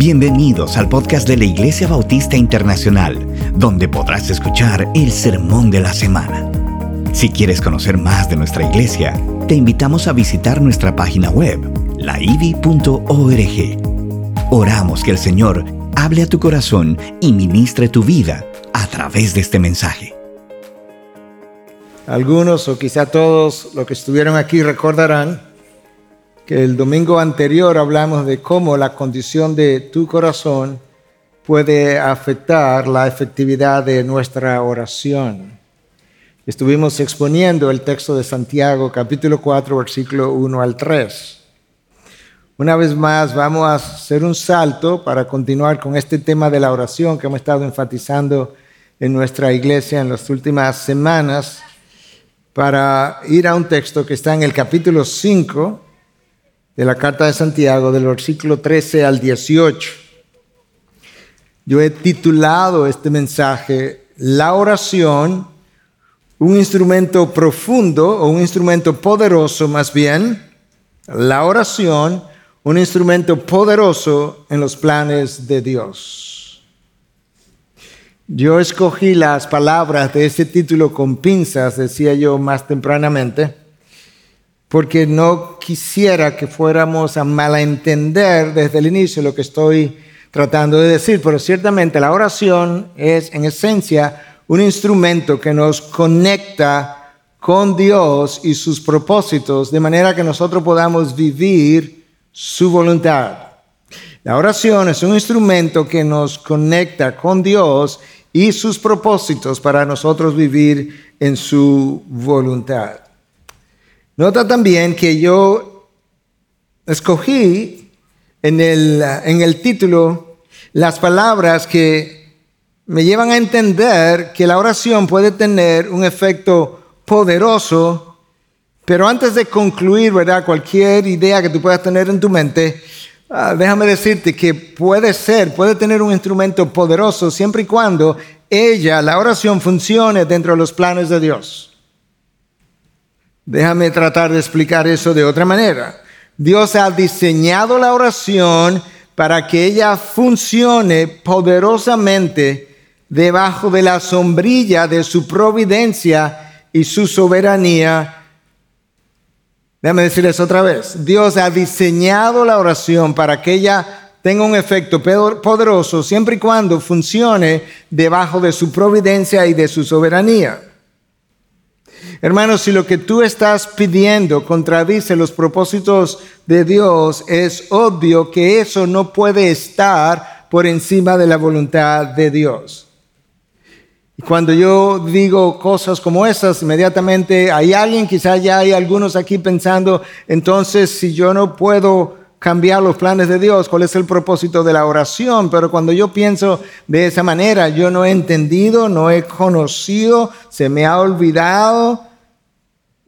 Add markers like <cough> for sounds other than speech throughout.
Bienvenidos al podcast de la Iglesia Bautista Internacional, donde podrás escuchar el sermón de la semana. Si quieres conocer más de nuestra iglesia, te invitamos a visitar nuestra página web, laivi.org. Oramos que el Señor hable a tu corazón y ministre tu vida a través de este mensaje. Algunos o quizá todos los que estuvieron aquí recordarán el domingo anterior hablamos de cómo la condición de tu corazón puede afectar la efectividad de nuestra oración. Estuvimos exponiendo el texto de Santiago capítulo 4 versículo 1 al 3. Una vez más vamos a hacer un salto para continuar con este tema de la oración que hemos estado enfatizando en nuestra iglesia en las últimas semanas para ir a un texto que está en el capítulo 5 de la carta de Santiago, del versículo 13 al 18. Yo he titulado este mensaje La oración, un instrumento profundo o un instrumento poderoso más bien, la oración, un instrumento poderoso en los planes de Dios. Yo escogí las palabras de ese título con pinzas, decía yo más tempranamente, porque no quisiera que fuéramos a malentender desde el inicio lo que estoy tratando de decir, pero ciertamente la oración es en esencia un instrumento que nos conecta con Dios y sus propósitos de manera que nosotros podamos vivir su voluntad. La oración es un instrumento que nos conecta con Dios y sus propósitos para nosotros vivir en su voluntad. Nota también que yo escogí en el, en el título las palabras que me llevan a entender que la oración puede tener un efecto poderoso, pero antes de concluir, ¿verdad? Cualquier idea que tú puedas tener en tu mente, ah, déjame decirte que puede ser, puede tener un instrumento poderoso siempre y cuando ella, la oración, funcione dentro de los planes de Dios. Déjame tratar de explicar eso de otra manera. Dios ha diseñado la oración para que ella funcione poderosamente debajo de la sombrilla de su providencia y su soberanía. Déjame decirles otra vez. Dios ha diseñado la oración para que ella tenga un efecto poderoso siempre y cuando funcione debajo de su providencia y de su soberanía. Hermanos, si lo que tú estás pidiendo contradice los propósitos de Dios, es obvio que eso no puede estar por encima de la voluntad de Dios. Y cuando yo digo cosas como esas, inmediatamente hay alguien, quizá ya hay algunos aquí pensando, entonces si yo no puedo cambiar los planes de Dios, cuál es el propósito de la oración, pero cuando yo pienso de esa manera, yo no he entendido, no he conocido, se me ha olvidado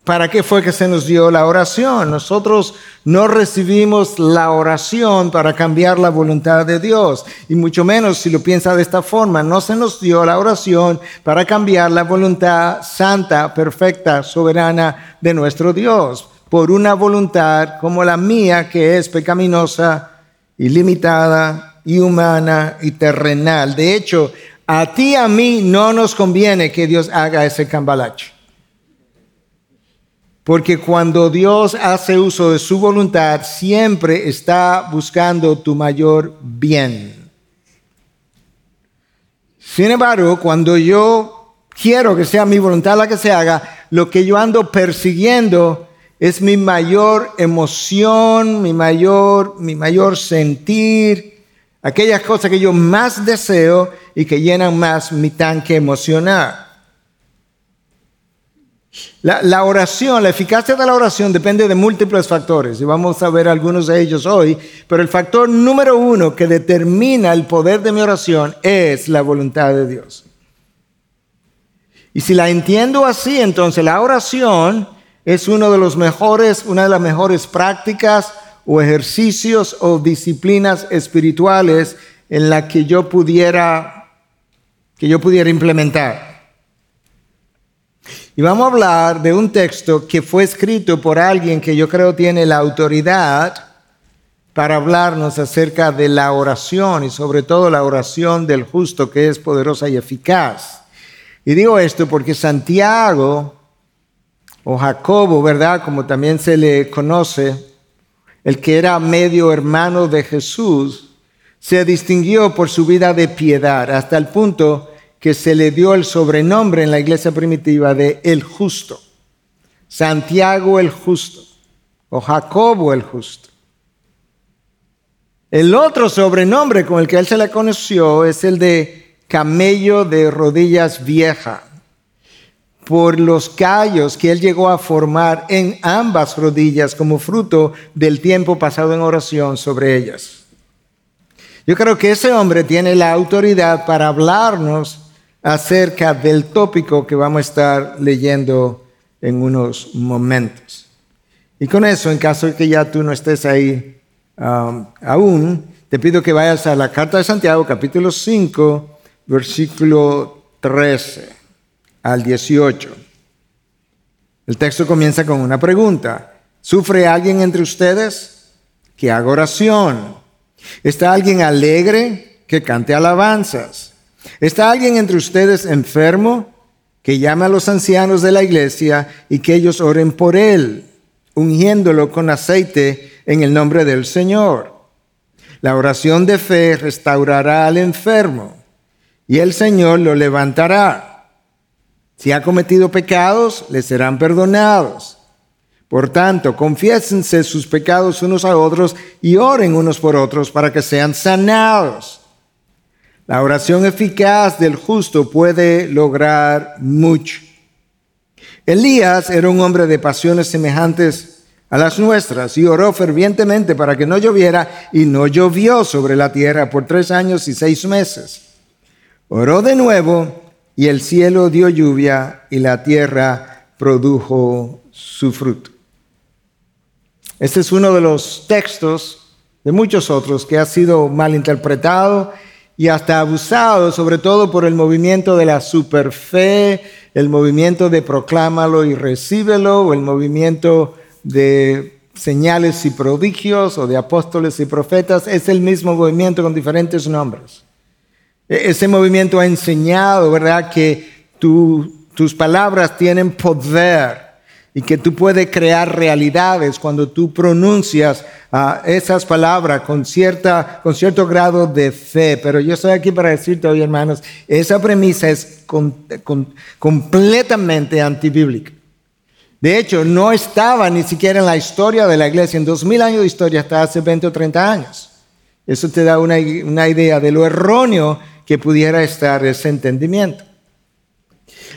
¿Para qué fue que se nos dio la oración? Nosotros no recibimos la oración para cambiar la voluntad de Dios. Y mucho menos si lo piensa de esta forma, no se nos dio la oración para cambiar la voluntad santa, perfecta, soberana de nuestro Dios. Por una voluntad como la mía, que es pecaminosa, ilimitada, y humana y terrenal. De hecho, a ti y a mí no nos conviene que Dios haga ese cambalache. Porque cuando Dios hace uso de su voluntad, siempre está buscando tu mayor bien. Sin embargo, cuando yo quiero que sea mi voluntad la que se haga, lo que yo ando persiguiendo es mi mayor emoción, mi mayor, mi mayor sentir, aquellas cosas que yo más deseo y que llenan más mi tanque emocional. La, oración, la eficacia de la oración depende de múltiples factores y vamos a ver algunos de ellos hoy, pero el factor número uno que determina el poder de mi oración es la voluntad de Dios. Y si la entiendo así, entonces la oración es uno de los mejores, una de las mejores prácticas o ejercicios o disciplinas espirituales en la que yo pudiera, que yo pudiera implementar. Y vamos a hablar de un texto que fue escrito por alguien que yo creo tiene la autoridad para hablarnos acerca de la oración y sobre todo la oración del justo que es poderosa y eficaz. Y digo esto porque Santiago o Jacobo, ¿verdad? Como también se le conoce, el que era medio hermano de Jesús, se distinguió por su vida de piedad hasta el punto que se le dio el sobrenombre en la iglesia primitiva de el justo. Santiago el justo o Jacobo el justo. El otro sobrenombre con el que él se le conoció es el de camello de rodillas vieja, por los callos que él llegó a formar en ambas rodillas como fruto del tiempo pasado en oración sobre ellas. Yo creo que ese hombre tiene la autoridad para hablarnos acerca del tópico que vamos a estar leyendo en unos momentos. Y con eso, en caso de que ya tú no estés ahí um, aún, te pido que vayas a la carta de Santiago, capítulo 5, versículo 13 al 18. El texto comienza con una pregunta. ¿Sufre alguien entre ustedes? Que haga oración. ¿Está alguien alegre? Que cante alabanzas. ¿Está alguien entre ustedes enfermo? Que llame a los ancianos de la iglesia y que ellos oren por él, ungiéndolo con aceite en el nombre del Señor. La oración de fe restaurará al enfermo y el Señor lo levantará. Si ha cometido pecados, le serán perdonados. Por tanto, confiésense sus pecados unos a otros y oren unos por otros para que sean sanados. La oración eficaz del justo puede lograr mucho. Elías era un hombre de pasiones semejantes a las nuestras y oró fervientemente para que no lloviera y no llovió sobre la tierra por tres años y seis meses. Oró de nuevo y el cielo dio lluvia y la tierra produjo su fruto. Este es uno de los textos de muchos otros que ha sido mal interpretado y hasta abusado, sobre todo por el movimiento de la superfe, el movimiento de proclámalo y recíbelo, o el movimiento de señales y prodigios, o de apóstoles y profetas. Es el mismo movimiento con diferentes nombres. E-, ese movimiento ha enseñado, ¿verdad?, que tus palabras tienen poder y que tú puedes crear realidades cuando tú pronuncias ah, esas palabras con, cierta, con cierto grado de fe. Pero yo estoy aquí para decirte hoy, hermanos, esa premisa es completamente antibíblica. De hecho, no estaba ni siquiera en la historia de la iglesia. En dos mil años de historia hasta hace 20 o 30 años. Eso te da una, una idea de lo erróneo que pudiera estar ese entendimiento.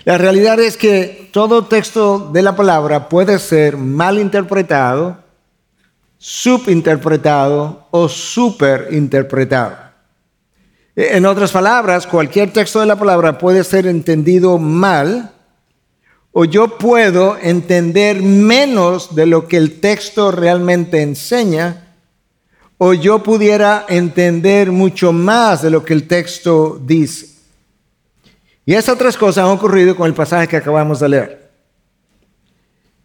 La realidad es que todo texto de la palabra puede ser mal interpretado, subinterpretado o superinterpretado. En otras palabras, cualquier texto de la palabra puede ser entendido mal o yo puedo entender menos de lo que el texto realmente enseña o yo pudiera entender mucho más de lo que el texto dice. Y esas otras cosas han ocurrido con el pasaje que acabamos de leer.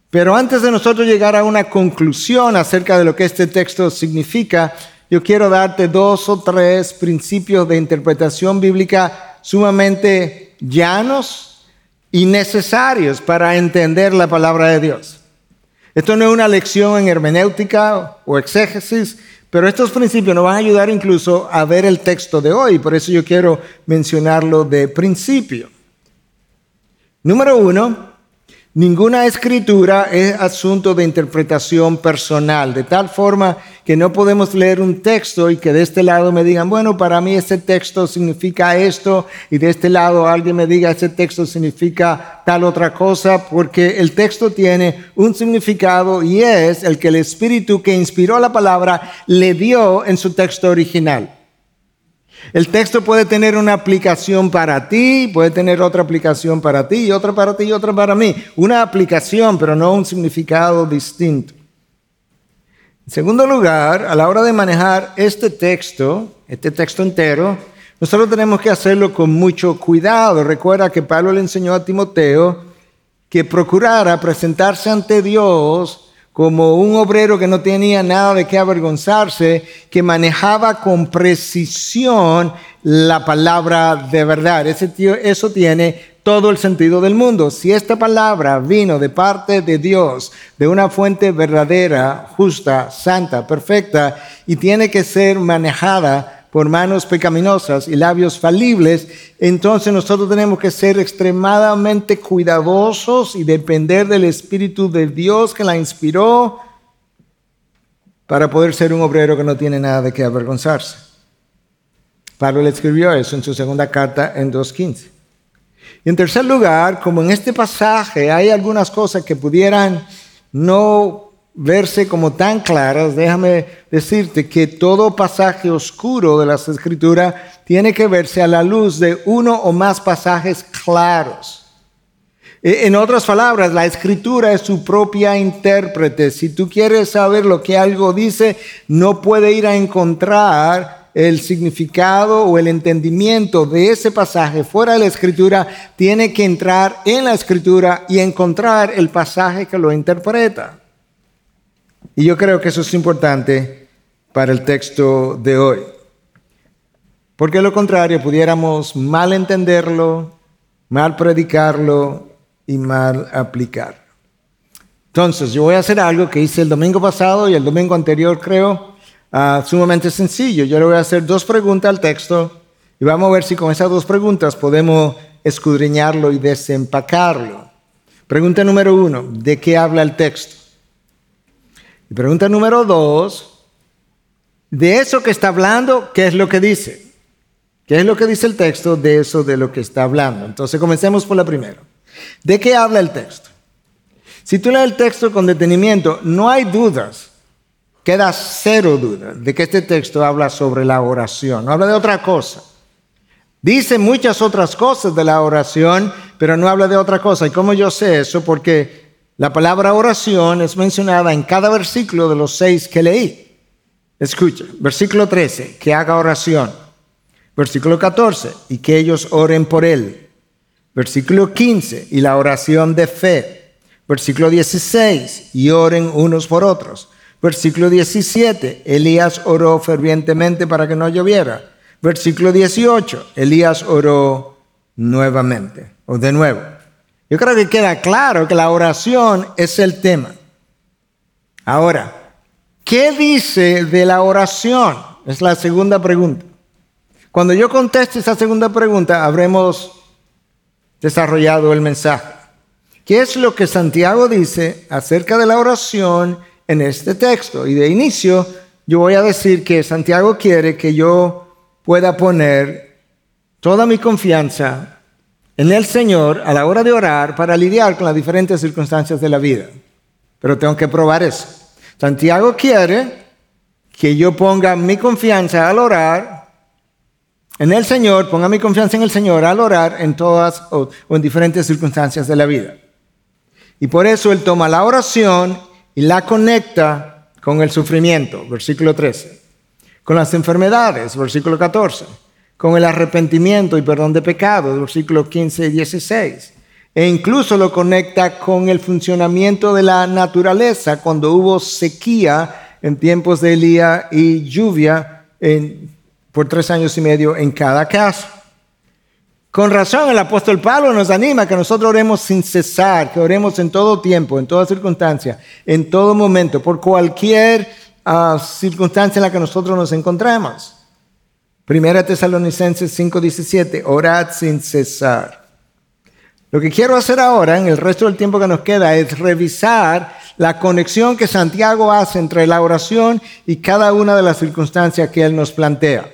Pero antes de nosotros llegar a una conclusión acerca de lo que este texto significa, yo quiero darte dos o tres principios de interpretación bíblica sumamente llanos y necesarios para entender la palabra de Dios. Esto no es una lección en hermenéutica o exégesis, pero estos principios nos van a ayudar incluso a ver el texto de hoy, por eso yo quiero mencionarlo de principio. Número uno, Ninguna escritura es asunto de interpretación personal, de tal forma que no podemos leer un texto y que de este lado me digan, bueno, para mí este texto significa esto, y de este lado alguien me diga, ese texto significa tal otra cosa, porque el texto tiene un significado y es el que el Espíritu que inspiró la palabra le dio en su texto original. El texto puede tener una aplicación para ti, puede tener otra aplicación para ti, y otra para ti y otra para mí. Una aplicación, pero no un significado distinto. En segundo lugar, a la hora de manejar este texto, este texto entero, nosotros tenemos que hacerlo con mucho cuidado. Recuerda que Pablo le enseñó a Timoteo que procurara presentarse ante Dios como un obrero que no tenía nada de qué avergonzarse, que manejaba con precisión la palabra de verdad. Ese tío, eso tiene todo el sentido del mundo. Si esta palabra vino de parte de Dios, de una fuente verdadera, justa, santa, perfecta, y tiene que ser manejada por manos pecaminosas y labios falibles, entonces nosotros tenemos que ser extremadamente cuidadosos y depender del Espíritu de Dios que la inspiró para poder ser un obrero que no tiene nada de qué avergonzarse. Pablo le escribió eso en su segunda carta en 2.15. Y en tercer lugar, como en este pasaje hay algunas cosas que pudieran no verse como tan claras, déjame decirte que todo pasaje oscuro de las escrituras tiene que verse a la luz de uno o más pasajes claros. E, en otras palabras, la escritura es su propia intérprete. Si tú quieres saber lo que algo dice, no puede ir a encontrar el significado o el entendimiento de ese pasaje fuera de la escritura, tiene que entrar en la escritura y encontrar el pasaje que lo interpreta. Y yo creo que eso es importante para el texto de hoy. Porque lo contrario pudiéramos mal entenderlo, mal predicarlo y mal aplicarlo. Entonces, yo voy a hacer algo que hice el domingo pasado y el domingo anterior, creo, ah, sumamente sencillo. Yo le voy a hacer dos preguntas al texto y vamos a ver si con esas dos preguntas podemos escudriñarlo y desempacarlo. Pregunta número uno, ¿de qué habla el texto? Y pregunta número dos, de eso que está hablando, ¿qué es lo que dice? ¿Qué es lo que dice el texto de eso de lo que está hablando? Entonces comencemos por la primera. ¿De qué habla el texto? Si tú lees el texto con detenimiento, no hay dudas, queda cero duda de que este texto habla sobre la oración, no habla de otra cosa. Dice muchas otras cosas de la oración, pero no habla de otra cosa. ¿Y cómo yo sé eso? Porque la palabra oración es mencionada en cada versículo de los seis que leí. Escucha, versículo 13, que haga oración. Versículo 14, y que ellos oren por él. Versículo 15, y la oración de fe. Versículo 16, y oren unos por otros. Versículo 17, Elías oró fervientemente para que no lloviera. Versículo 18, Elías oró nuevamente, o de nuevo. Yo creo que queda claro que la oración es el tema. Ahora, ¿qué dice de la oración? Es la segunda pregunta. Cuando yo conteste esa segunda pregunta, habremos desarrollado el mensaje. ¿Qué es lo que Santiago dice acerca de la oración en este texto? Y de inicio, yo voy a decir que Santiago quiere que yo pueda poner toda mi confianza en el Señor a la hora de orar para lidiar con las diferentes circunstancias de la vida. Pero tengo que probar eso. Santiago quiere que yo ponga mi confianza al orar en el Señor, ponga mi confianza en el Señor al orar en todas o, en diferentes circunstancias de la vida. Y por eso Él toma la oración y la conecta con el sufrimiento, versículo 13, con las enfermedades, versículo 14 con el arrepentimiento y perdón de pecados, versículos 15 y 16. E incluso lo conecta con el funcionamiento de la naturaleza cuando hubo sequía en tiempos de Elías y lluvia por tres años y medio en cada caso. Con razón el apóstol Pablo nos anima que nosotros oremos sin cesar, que oremos en todo tiempo, en toda circunstancia, en todo momento, por cualquier ah, circunstancia en la que nosotros nos encontremos. Primera Tesalonicenses 5:17, orad sin cesar. Lo que quiero hacer ahora, en el resto del tiempo que nos queda, es revisar la conexión que Santiago hace entre la oración y cada una de las circunstancias que él nos plantea.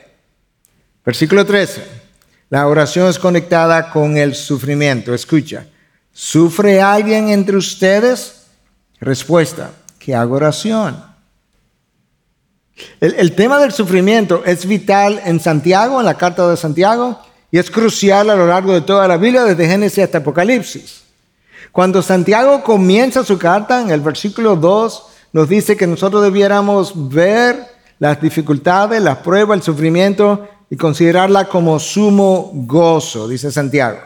Versículo 13. La oración es conectada con el sufrimiento. Escucha. ¿Sufre alguien entre ustedes? Respuesta. Que haga oración. El, tema del sufrimiento es vital en Santiago, en la carta de Santiago, y es crucial a lo largo de toda la Biblia, desde Génesis hasta Apocalipsis. Cuando Santiago comienza su carta, en el versículo 2, nos dice que nosotros debiéramos ver las dificultades, las pruebas, el sufrimiento y considerarla como sumo gozo, dice Santiago.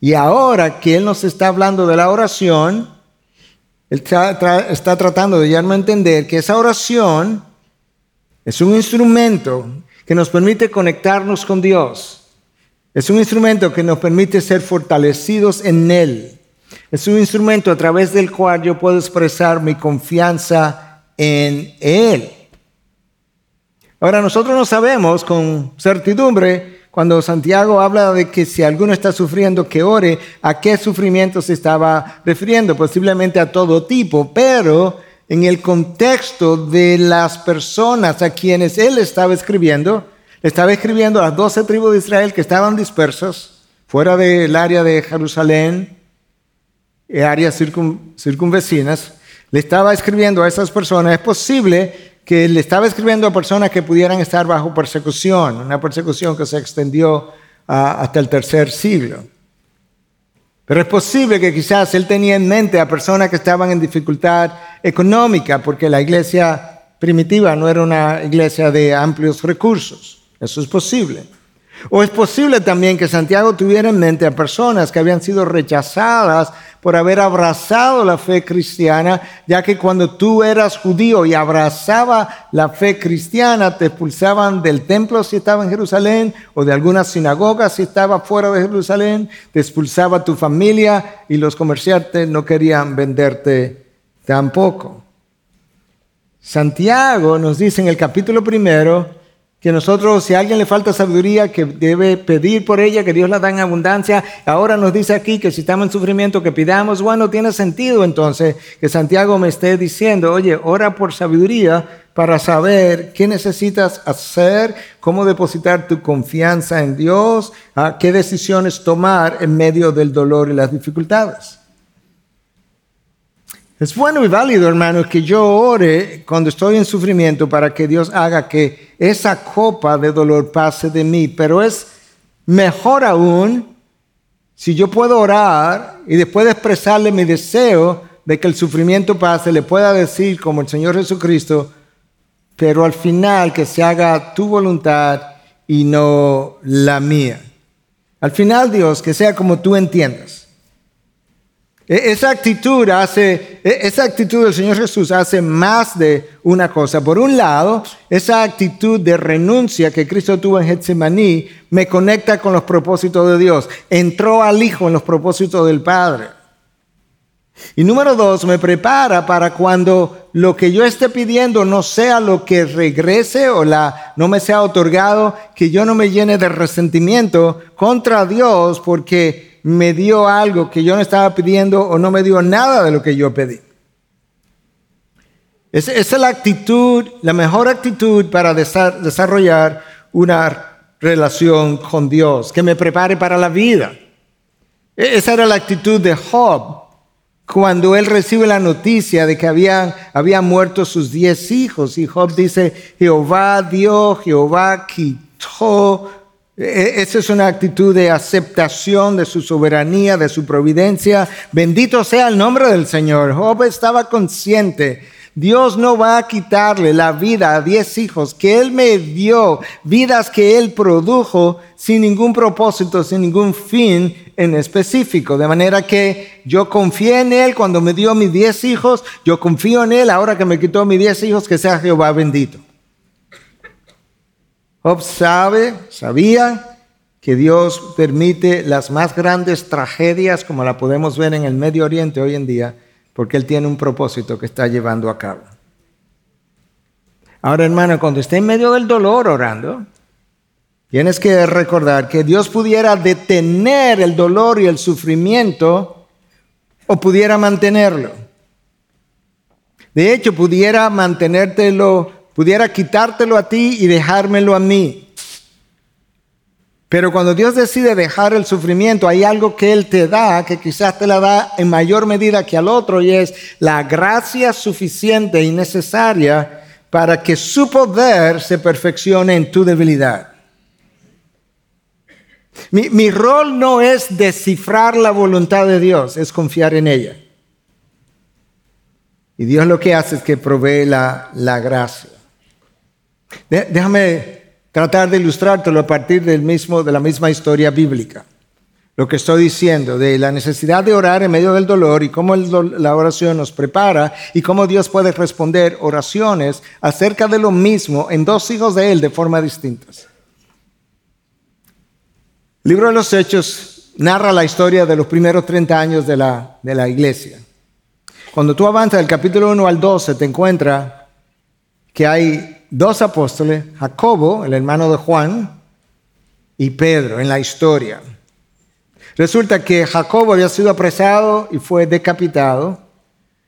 Y ahora que Él nos está hablando de la oración, Él está tratando de darme a entender que esa oración es un instrumento que nos permite conectarnos con Dios. Es un instrumento que nos permite ser fortalecidos en Él. Es un instrumento a través del cual yo puedo expresar mi confianza en Él. Ahora, nosotros no sabemos con certidumbre cuando Santiago habla de que si alguno está sufriendo, que ore, a qué sufrimiento se estaba refiriendo, posiblemente a todo tipo, pero en el contexto de las personas a quienes él estaba escribiendo, estaba escribiendo a las doce tribus de Israel que estaban dispersas fuera del área de Jerusalén, eh, áreas circunvecinas, le estaba escribiendo a esas personas, es posible que le estaba escribiendo a personas que pudieran estar bajo persecución, una persecución que se extendió hasta el tercer siglo. Pero es posible que quizás él tenía en mente a personas que estaban en dificultad económica, porque la iglesia primitiva no era una iglesia de amplios recursos. Eso es posible. O es posible también que Santiago tuviera en mente a personas que habían sido rechazadas por haber abrazado la fe cristiana, ya que cuando tú eras judío y abrazaba la fe cristiana, te expulsaban del templo si estaba en Jerusalén o de alguna sinagoga si estaba fuera de Jerusalén, te expulsaba tu familia y los comerciantes no querían venderte tampoco. Santiago nos dice en el capítulo primero, que nosotros, si a alguien le falta sabiduría, que debe pedir por ella, que Dios la da en abundancia. Ahora nos dice aquí que si estamos en sufrimiento, que pidamos. Bueno, tiene sentido entonces que Santiago me esté diciendo, oye, ora por sabiduría para saber qué necesitas hacer, cómo depositar tu confianza en Dios, qué decisiones tomar en medio del dolor y las dificultades. Es bueno y válido, hermano, que yo ore cuando estoy en sufrimiento para que Dios haga que esa copa de dolor pase de mí, pero es mejor aún si yo puedo orar y después de expresarle mi deseo de que el sufrimiento pase, le pueda decir como el Señor Jesucristo, pero al final que se haga tu voluntad y no la mía. Al final, Dios, que sea como tú entiendas. E, esa actitud hace, e, esa actitud del Señor Jesús hace más de una cosa. Por un lado, esa actitud de renuncia que Cristo tuvo en Getsemaní me conecta con los propósitos de Dios. Entró al Hijo en los propósitos del Padre. Y número dos, me prepara para cuando lo que yo esté pidiendo no sea lo que regrese o la, no me sea otorgado, que yo no me llene de resentimiento contra Dios porque me dio algo que yo no estaba pidiendo o no me dio nada de lo que yo pedí. Esa es la actitud, la mejor actitud para desarrollar una relación con Dios, que me prepare para la vida. E-, esa era la actitud de Job cuando él recibe la noticia de que habían, muerto sus diez hijos. Y Job dice, Jehová dio, Jehová quitó, esa es una actitud de aceptación de su soberanía, de su providencia. Bendito sea el nombre del Señor. Job estaba consciente. Dios no va a quitarle la vida a diez hijos que Él me dio, vidas que Él produjo sin ningún propósito, sin ningún fin en específico. De manera que yo confié en Él cuando me dio mis diez hijos, yo confío en Él ahora que me quitó mis diez hijos, que sea Jehová bendito. Job sabe, sabía que Dios permite las más grandes tragedias como la podemos ver en el Medio Oriente hoy en día, porque Él tiene un propósito que está llevando a cabo. Ahora, hermano, cuando esté en medio del dolor orando, tienes que recordar que Dios pudiera detener el dolor y el sufrimiento o pudiera mantenerlo. De hecho, pudiera mantenértelo pudiera quitártelo a ti y dejármelo a mí. Pero cuando Dios decide dejar el sufrimiento, hay algo que Él te da, que quizás te la da en mayor medida que al otro, y es la gracia suficiente y necesaria para que su poder se perfeccione en tu debilidad. Mi, mi rol no es descifrar la voluntad de Dios, es confiar en ella. Y Dios lo que hace es que provee la, la gracia. Déjame tratar de ilustrártelo a partir del mismo, de la misma historia bíblica. lo que estoy diciendo, de la necesidad de orar en medio del dolor y cómo la oración nos prepara y cómo Dios puede responder oraciones acerca de lo mismo en dos hijos de Él de forma distintas. El libro de los Hechos narra la historia de los primeros 30 años de la, de la iglesia. Cuando tú avanzas del capítulo 1 al 12, te encuentras que hay dos apóstoles, Jacobo, el hermano de Juan, y Pedro en la historia. Resulta que Jacobo había sido apresado y fue decapitado.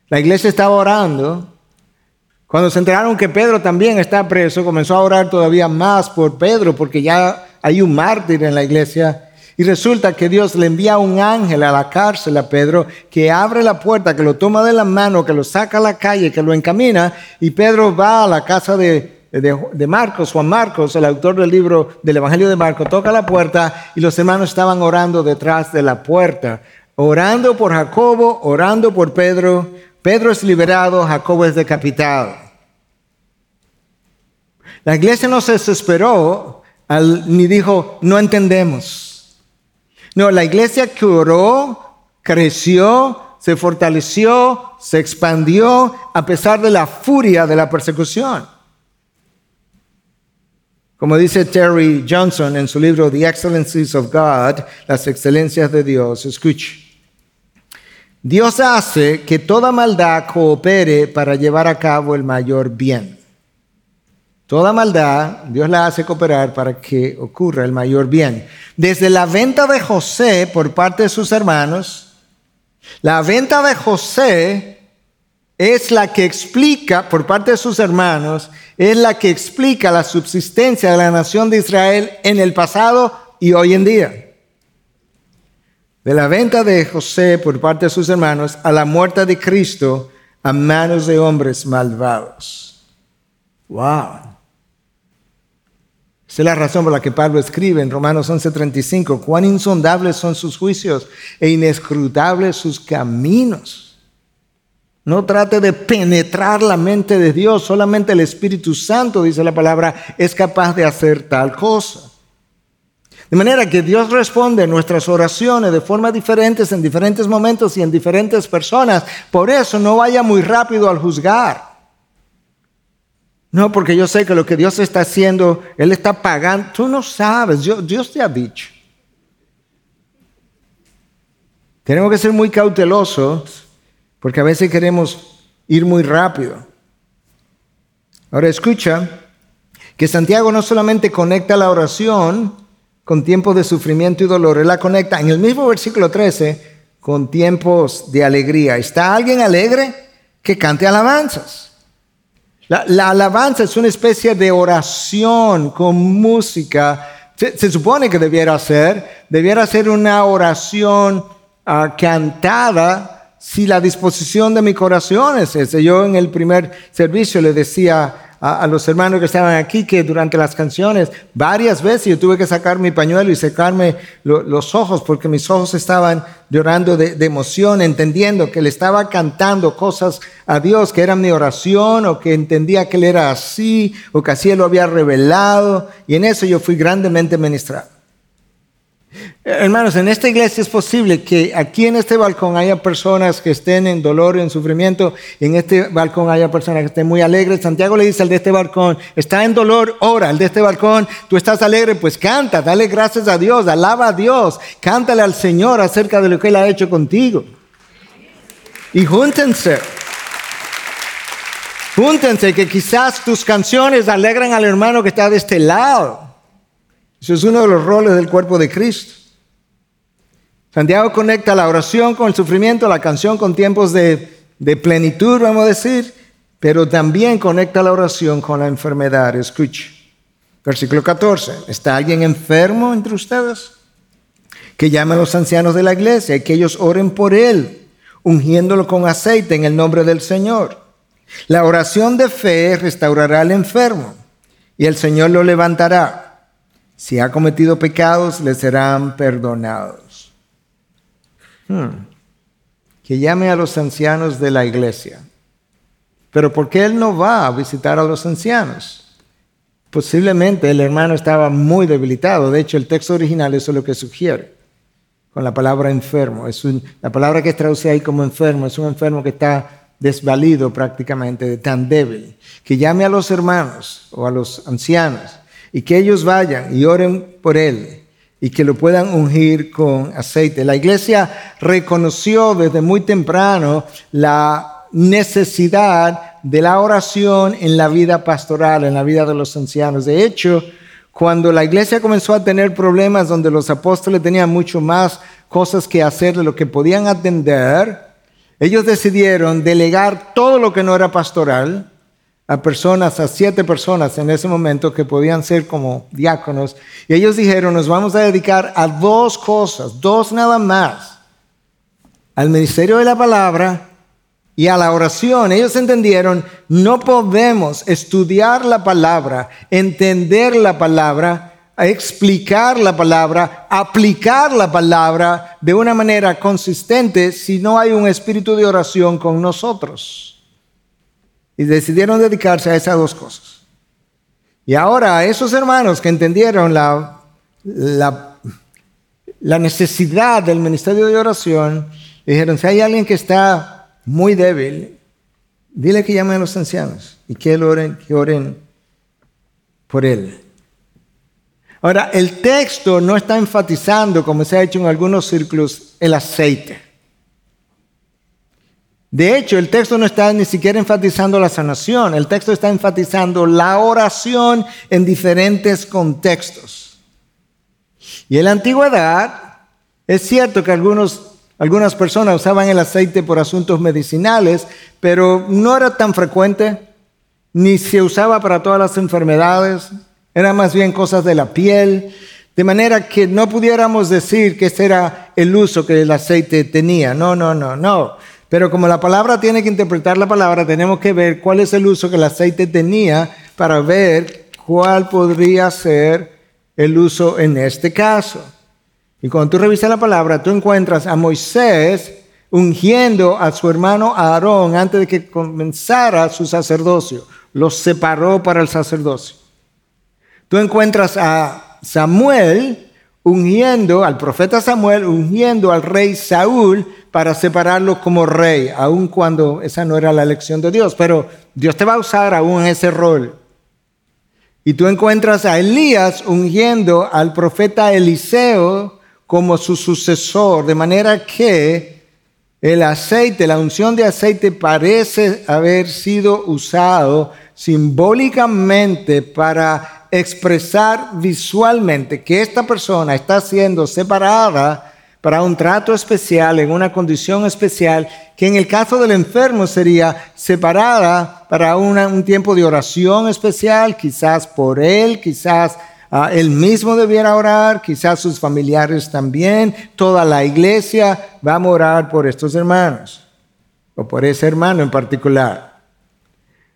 La iglesia estaba orando. Cuando se enteraron que Pedro también está preso, comenzó a orar todavía más por Pedro, porque ya hay un mártir en la iglesia. Y resulta que Dios le envía un ángel a la cárcel a Pedro, que abre la puerta, que lo toma de la mano, que lo saca a la calle, que lo encamina. Y Pedro va a la casa de, de, Marcos, Juan Marcos, el autor del libro del Evangelio de Marcos, toca la puerta y los hermanos estaban orando detrás de la puerta, orando por Jacobo, orando por Pedro. Pedro es liberado, Jacobo es decapitado. La iglesia no se desesperó ni dijo, no entendemos. No, la iglesia que oró, creció, se fortaleció, se expandió a pesar de la furia de la persecución. Como dice Terry Johnson en su libro The Excellencies of God, las excelencias de Dios, escuche. Dios hace que toda maldad coopere para llevar a cabo el mayor bien. Toda maldad, Dios la hace cooperar para que ocurra el mayor bien. Desde la venta de José por parte de sus hermanos, la venta de José es la que explica, por parte de sus hermanos, es la que explica la subsistencia de la nación de Israel en el pasado y hoy en día. De la venta de José por parte de sus hermanos a la muerte de Cristo a manos de hombres malvados. Wow. Esa es la razón por la que Pablo escribe en Romanos 11:35, cuán insondables son sus juicios e inescrutables sus caminos. No trate de penetrar la mente de Dios, solamente el Espíritu Santo, dice la palabra, es capaz de hacer tal cosa. De manera que Dios responde a nuestras oraciones de formas diferentes en diferentes momentos y en diferentes personas. Por eso no vaya muy rápido al juzgar. No, porque yo sé que lo que Dios está haciendo, Él está pagando. Tú no sabes, Dios te ha dicho. Tenemos que ser muy cautelosos porque a veces queremos ir muy rápido. Ahora escucha que Santiago no solamente conecta la oración con tiempos de sufrimiento y dolor, él la conecta en el mismo versículo 13 con tiempos de alegría. ¿Está alguien alegre? Que cante alabanzas. La, alabanza es una especie de oración con música. Se, supone que debiera ser, debiera ser una oración ah, cantada si la disposición de mi corazón es esa. Yo en el primer servicio le decía a, los hermanos que estaban aquí que durante las canciones varias veces yo tuve que sacar mi pañuelo y secarme los ojos porque mis ojos estaban llorando de, emoción, entendiendo que le estaba cantando cosas a Dios que eran mi oración o que entendía que Él era así o que así Él lo había revelado y en eso yo fui grandemente ministrado. Hermanos, en esta iglesia es posible que aquí en este balcón haya personas que estén en dolor, en sufrimiento, en este balcón haya personas que estén muy alegres. Santiago le dice al de este balcón, está en dolor, ora. Al de este balcón, tú estás alegre, pues canta, dale gracias a Dios, alaba a Dios, cántale al Señor acerca de lo que Él ha hecho contigo. Y júntense. Júntense, que quizás tus canciones alegran al hermano que está de este lado. Eso es uno de los roles del cuerpo de Cristo. Santiago conecta la oración con el sufrimiento, la canción con tiempos de, plenitud, vamos a decir, pero también conecta la oración con la enfermedad. Escuche. Versículo 14. ¿Está alguien enfermo entre ustedes? Que llame a los ancianos de la iglesia y que ellos oren por él, ungiéndolo con aceite en el nombre del Señor. La oración de fe restaurará al enfermo y el Señor lo levantará. Si ha cometido pecados, le serán perdonados. Hmm. Que llame a los ancianos de la iglesia. Pero ¿por qué él no va a visitar a los ancianos? Posiblemente el hermano estaba muy debilitado. De hecho, el texto original eso es lo que sugiere. con la palabra enfermo. Es la palabra que es traducida ahí como enfermo es un enfermo que está desvalido prácticamente, tan débil, que llame a los hermanos o a los ancianos y que ellos vayan y oren por él y que lo puedan ungir con aceite. La iglesia reconoció desde muy temprano la necesidad de la oración en la vida pastoral, en la vida de los ancianos. De hecho, cuando la iglesia comenzó a tener problemas donde los apóstoles tenían mucho más cosas que hacer de lo que podían atender, ellos decidieron delegar todo lo que no era pastoral a personas, a siete personas en ese momento que podían ser como diáconos. Y ellos dijeron, nos vamos a dedicar a dos cosas, dos nada más, al ministerio de la palabra y a la oración. Ellos entendieron, no podemos estudiar la palabra, entender la palabra, explicar la palabra, aplicar la palabra de una manera consistente si no hay un espíritu de oración con nosotros. Y decidieron dedicarse a esas dos cosas. Y ahora esos hermanos que entendieron la, la, la necesidad del ministerio de oración, dijeron, si hay alguien que está muy débil, dile que llame a los ancianos y que, oren, que oren por él. Ahora, el texto no está enfatizando, como se ha hecho en algunos círculos, el aceite. De hecho, el texto no está ni siquiera enfatizando la sanación, el texto está enfatizando la oración en diferentes contextos. Y en la antigüedad, es cierto que algunos algunas personas usaban el aceite por asuntos medicinales, pero no era tan frecuente, ni se usaba para todas las enfermedades, eran más bien cosas de la piel, de manera que no pudiéramos decir que ese era el uso que el aceite tenía. No, no, no, no. Pero como la palabra tiene que interpretar la palabra, tenemos que ver cuál es el uso que el aceite tenía para ver cuál podría ser el uso en este caso. Y cuando tú revisas la palabra, tú encuentras a Moisés ungiendo a su hermano Aarón antes de que comenzara su sacerdocio. Los separó para el sacerdocio. Tú encuentras a Samuel ungiendo, al profeta Samuel, ungiendo al rey Saúl para separarlo como rey, aun cuando esa no era la elección de Dios. Pero Dios te va a usar aún en ese rol. Y tú encuentras a Elías ungiendo al profeta Eliseo como su sucesor, de manera que el aceite, la unción de aceite parece haber sido usado simbólicamente para expresar visualmente que esta persona está siendo separada para un trato especial, en una condición especial, que en el caso del enfermo sería separada para un tiempo de oración especial, quizás por él, quizás Ah, él mismo debiera orar, quizás sus familiares también, toda la iglesia va a orar por estos hermanos, o por ese hermano en particular.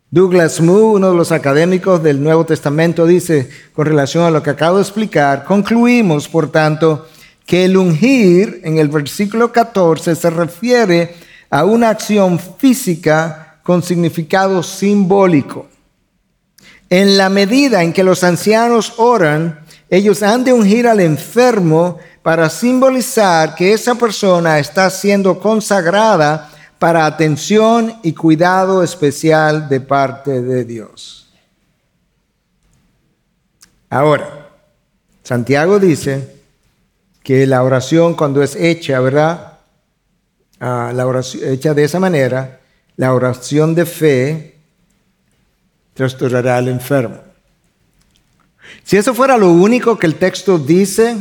Douglas Moo, uno de los académicos del Nuevo Testamento, dice, con relación a lo que acabo de explicar, concluimos, por tanto, que el ungir en el versículo 14 se refiere a una acción física con significado simbólico. En la medida en que los ancianos oran, ellos han de ungir al enfermo para simbolizar que esa persona está siendo consagrada para atención y cuidado especial de parte de Dios. Ahora, Santiago dice que la oración cuando es hecha, ¿verdad? Ah, la oración hecha de esa manera, la oración de fe trastornará al enfermo. Si eso fuera lo único que el texto dice,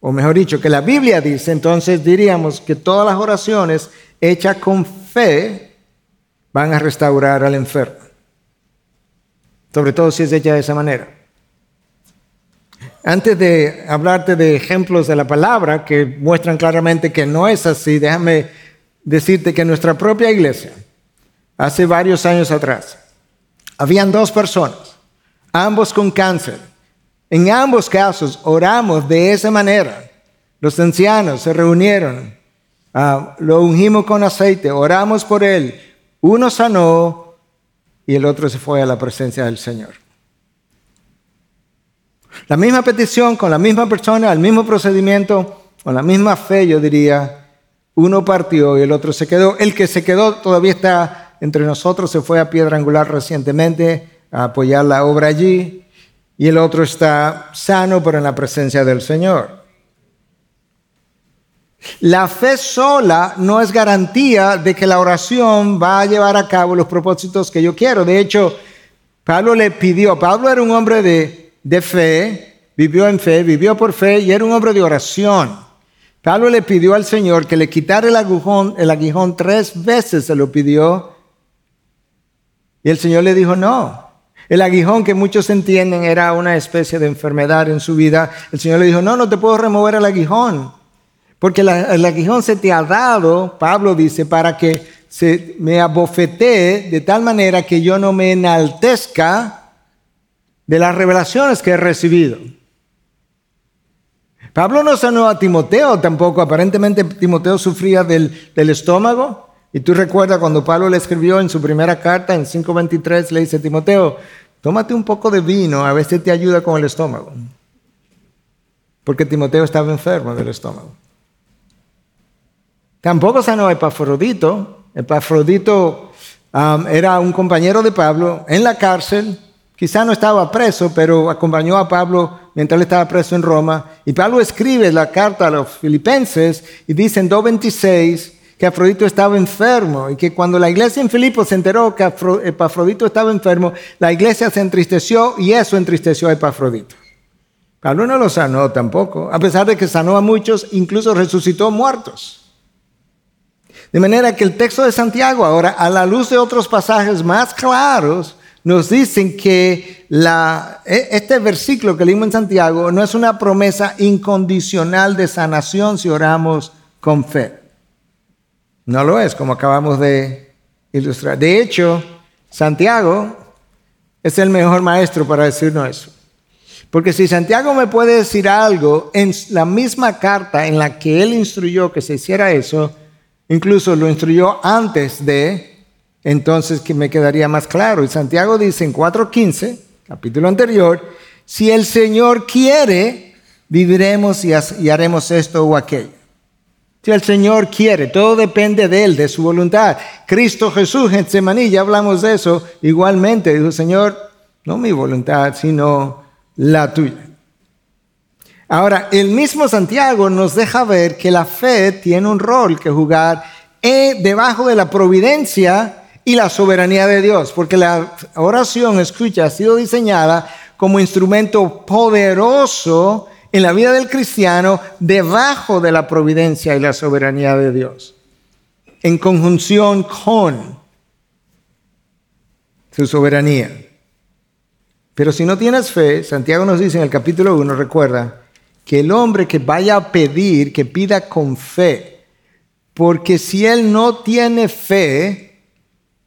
o mejor dicho, que la Biblia dice, entonces diríamos que todas las oraciones hechas con fe van a restaurar al enfermo. Sobre todo si es hecha de esa manera. Antes de hablarte de ejemplos de la palabra que muestran claramente que no es así, déjame decirte que nuestra propia iglesia, hace varios años atrás, habían dos personas, ambos con cáncer. En ambos casos oramos de esa manera. Los ancianos se reunieron, ah, lo ungimos con aceite, oramos por él. Uno sanó y el otro se fue a la presencia del Señor. La misma petición con la misma persona, el mismo procedimiento, con la misma fe, yo diría, uno partió y el otro se quedó. El que se quedó todavía está entre nosotros, se fue a Piedra Angular recientemente a apoyar la obra allí, y el otro está sano, pero en la presencia del Señor. La fe sola no es garantía de que la oración va a llevar a cabo los propósitos que yo quiero. De hecho, Pablo le pidió, Pablo era un hombre de, fe, vivió en fe, vivió por fe y era un hombre de oración. Pablo le pidió al Señor que le quitara el aguijón, el aguijón tres veces se lo pidió. Y el Señor le dijo, no. El aguijón que muchos entienden era una especie de enfermedad en su vida. El Señor le dijo, no, no te puedo remover el aguijón. Porque el aguijón se te ha dado, Pablo dice, para que se me abofetee de tal manera que yo no me enaltezca de las revelaciones que he recibido. Pablo no sanó a Timoteo tampoco. Aparentemente Timoteo sufría del, del estómago. Y tú recuerdas cuando Pablo le escribió en su primera carta, en 5.23, le dice, Timoteo, tómate un poco de vino, a veces te ayuda con el estómago. Porque Timoteo estaba enfermo del estómago. Tampoco sanó Epafrodito. Epafrodito um, era un compañero de Pablo en la cárcel. Quizá no estaba preso, pero acompañó a Pablo mientras él estaba preso en Roma. Y Pablo escribe la carta a los filipenses y dice en 2.26 que Afrodito estaba enfermo y que cuando la iglesia en Filipo se enteró que Epafrodito estaba enfermo, la iglesia se entristeció y eso entristeció a Epafrodito. Pablo no lo sanó tampoco, a pesar de que sanó a muchos, incluso resucitó muertos. De manera que el texto de Santiago ahora, a la luz de otros pasajes más claros, nos dicen que e, este versículo que leímos en Santiago no es una promesa incondicional de sanación si oramos con fe. No lo es, como acabamos de ilustrar. De hecho, Santiago es el mejor maestro para decirnos eso. Porque si Santiago me puede decir algo en la misma carta en la que él instruyó que se hiciera eso, Incluso lo instruyó antes de, entonces que me quedaría más claro. Y Santiago dice en 4.15, capítulo anterior, si el Señor quiere, viviremos y, haremos esto o aquello. Si el Señor quiere, todo depende de Él, de su voluntad. Cristo Jesús, en Semaní, ya hablamos de eso, igualmente dijo, Señor, no mi voluntad, sino la tuya. Ahora, el mismo Santiago nos deja ver que la fe tiene un rol que jugar eh, debajo de la providencia y la soberanía de Dios, porque la oración, escucha, ha sido diseñada como instrumento poderoso en la vida del cristiano debajo de la providencia y la soberanía de Dios, en conjunción con su soberanía. Pero si no tienes fe, Santiago nos dice en el capítulo 1, recuerda, que el hombre que vaya a pedir, que pida con fe, porque si él no tiene fe,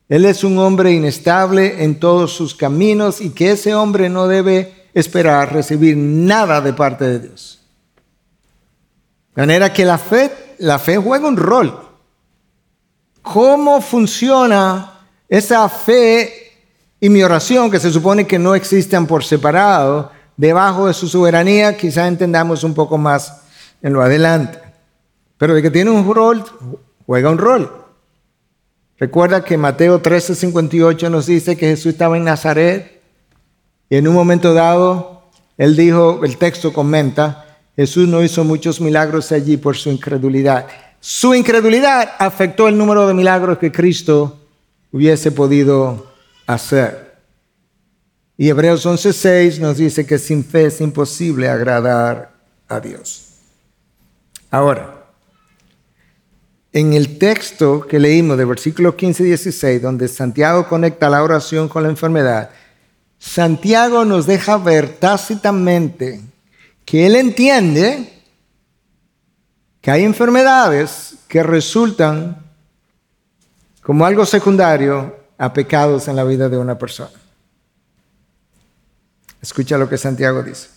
él es un hombre inestable en todos sus caminos y que ese hombre no debe esperar recibir nada de parte de Dios. De manera que la fe, la fe juega un rol. ¿Cómo funciona esa fe y mi oración que se supone que no existen por separado? debajo de su soberanía, quizá entendamos un poco más en lo adelante. Pero de que tiene un rol, juega un rol. Recuerda que Mateo 13:58 nos dice que Jesús estaba en Nazaret y en un momento dado, él dijo, el texto comenta, Jesús no hizo muchos milagros allí por su incredulidad. Su incredulidad afectó el número de milagros que Cristo hubiese podido hacer. Y Hebreos 11:6 nos dice que sin fe es imposible agradar a Dios. Ahora, en el texto que leímos de versículo 15 y 16, donde Santiago conecta la oración con la enfermedad, Santiago nos deja ver tácitamente que él entiende que hay enfermedades que resultan como algo secundario a pecados en la vida de una persona. Escucha lo que Santiago dice.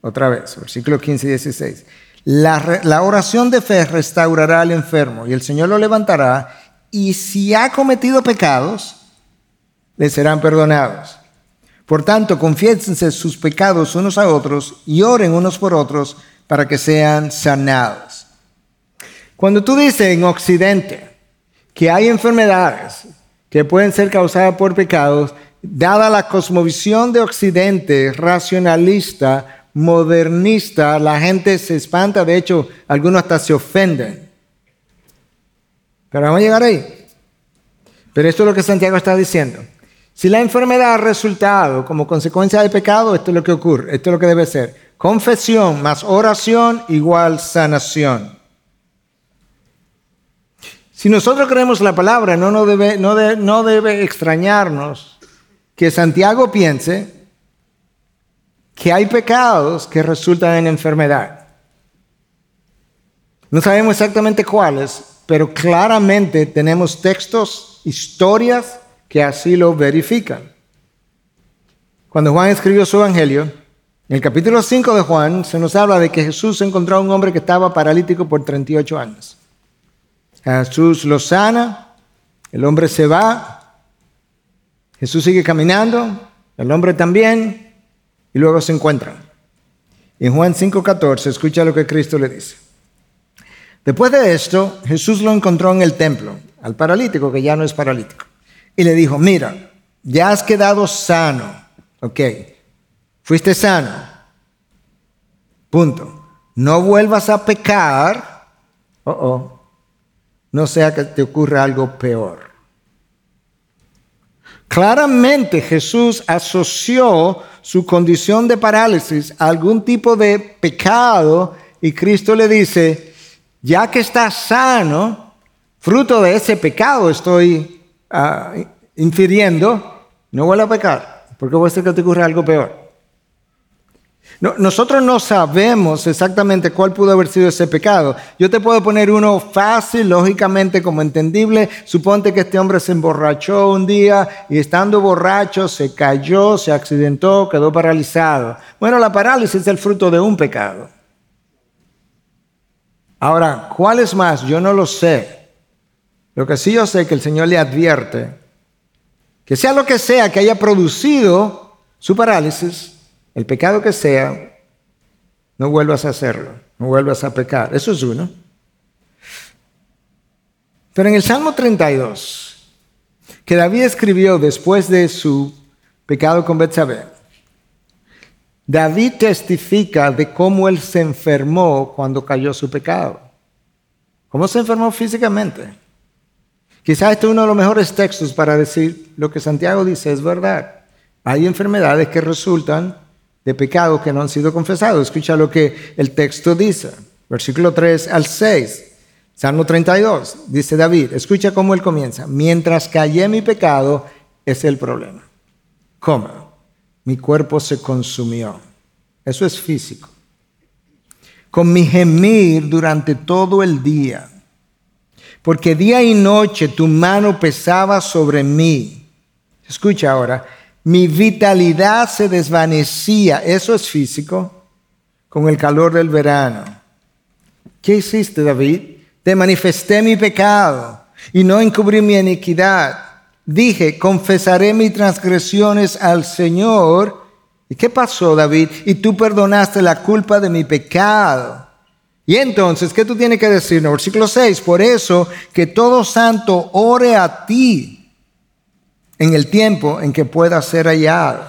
Otra vez, versículo 15 y 16. La, la, oración de fe restaurará al enfermo y el Señor lo levantará y si ha cometido pecados, le serán perdonados. Por tanto, confiésense sus pecados unos a otros y oren unos por otros para que sean sanados. Cuando tú dices en Occidente que hay enfermedades que pueden ser causadas por pecados, dada la cosmovisión de Occidente racionalista, modernista, la gente se espanta, de hecho, algunos hasta se ofenden. Pero vamos a llegar ahí. Pero esto es lo que Santiago está diciendo. Si la enfermedad ha resultado como consecuencia del pecado, esto es lo que ocurre, esto es lo que debe ser. Confesión más oración igual sanación. Si nosotros creemos la palabra, no, debe, debe extrañarnos que Santiago piense que hay pecados que resultan en enfermedad. No sabemos exactamente cuáles, pero claramente tenemos textos, historias que así lo verifican. Cuando Juan escribió su evangelio, en el capítulo 5 de Juan se nos habla de que Jesús encontró a un hombre que estaba paralítico por 38 años. Jesús lo sana, el hombre se va, Jesús sigue caminando, el hombre también, y luego se encuentran. En Juan 5:14 escucha lo que Cristo le dice. Después de esto, Jesús lo encontró en el templo, al paralítico, que ya no es paralítico, y le dijo, mira, ya has quedado sano, ok, fuiste sano, punto. No vuelvas a pecar, oh, oh, no sea que te ocurra algo peor. Claramente Jesús asoció su condición de parálisis a algún tipo de pecado y Cristo le dice, ya que estás sano, fruto de ese pecado estoy infiriendo, no vuelva a pecar, porque puede ser que te ocurra algo peor nosotros no sabemos exactamente cuál pudo haber sido ese pecado. Yo te puedo poner uno fácil, lógicamente como entendible. Suponte que este hombre se emborrachó un día y estando borracho se cayó, se accidentó, quedó paralizado. Bueno, la parálisis es el fruto de un pecado. Ahora, ¿cuál es más? Yo no lo sé. Lo que sí yo sé es que el Señor le advierte que sea lo que sea que haya producido su parálisis, el pecado que sea, no vuelvas a hacerlo, no vuelvas a pecar. Eso es uno. Pero en el Salmo 32, que David escribió después de su pecado con Betsabé, David testifica de cómo él se enfermó cuando cayó su pecado. ¿Cómo se enfermó físicamente? Quizás este es uno de los mejores textos para decir lo que Santiago dice es verdad. Hay enfermedades que resultan de pecados que no han sido confesados. Escucha lo que el texto dice, versículo 3 al 6. Salmo 32, dice David, escucha cómo él comienza. Mientras callé mi pecado, es el problema. ¿Cómo? Mi cuerpo se consumió. Eso es físico. Con mi gemir durante todo el día. Porque día y noche tu mano pesaba sobre mí. Escucha ahora, mi vitalidad se desvanecía, eso es físico, con el calor del verano. ¿Qué hiciste, David? Te manifesté mi pecado y no encubrí mi iniquidad. Dije, confesaré mis transgresiones al Señor. ¿Y qué pasó, David? Y tú perdonaste la culpa de mi pecado. Y entonces, ¿qué tú tienes que decir? En versículo 6, por eso que todo santo ore a ti en el tiempo en que pueda ser hallado.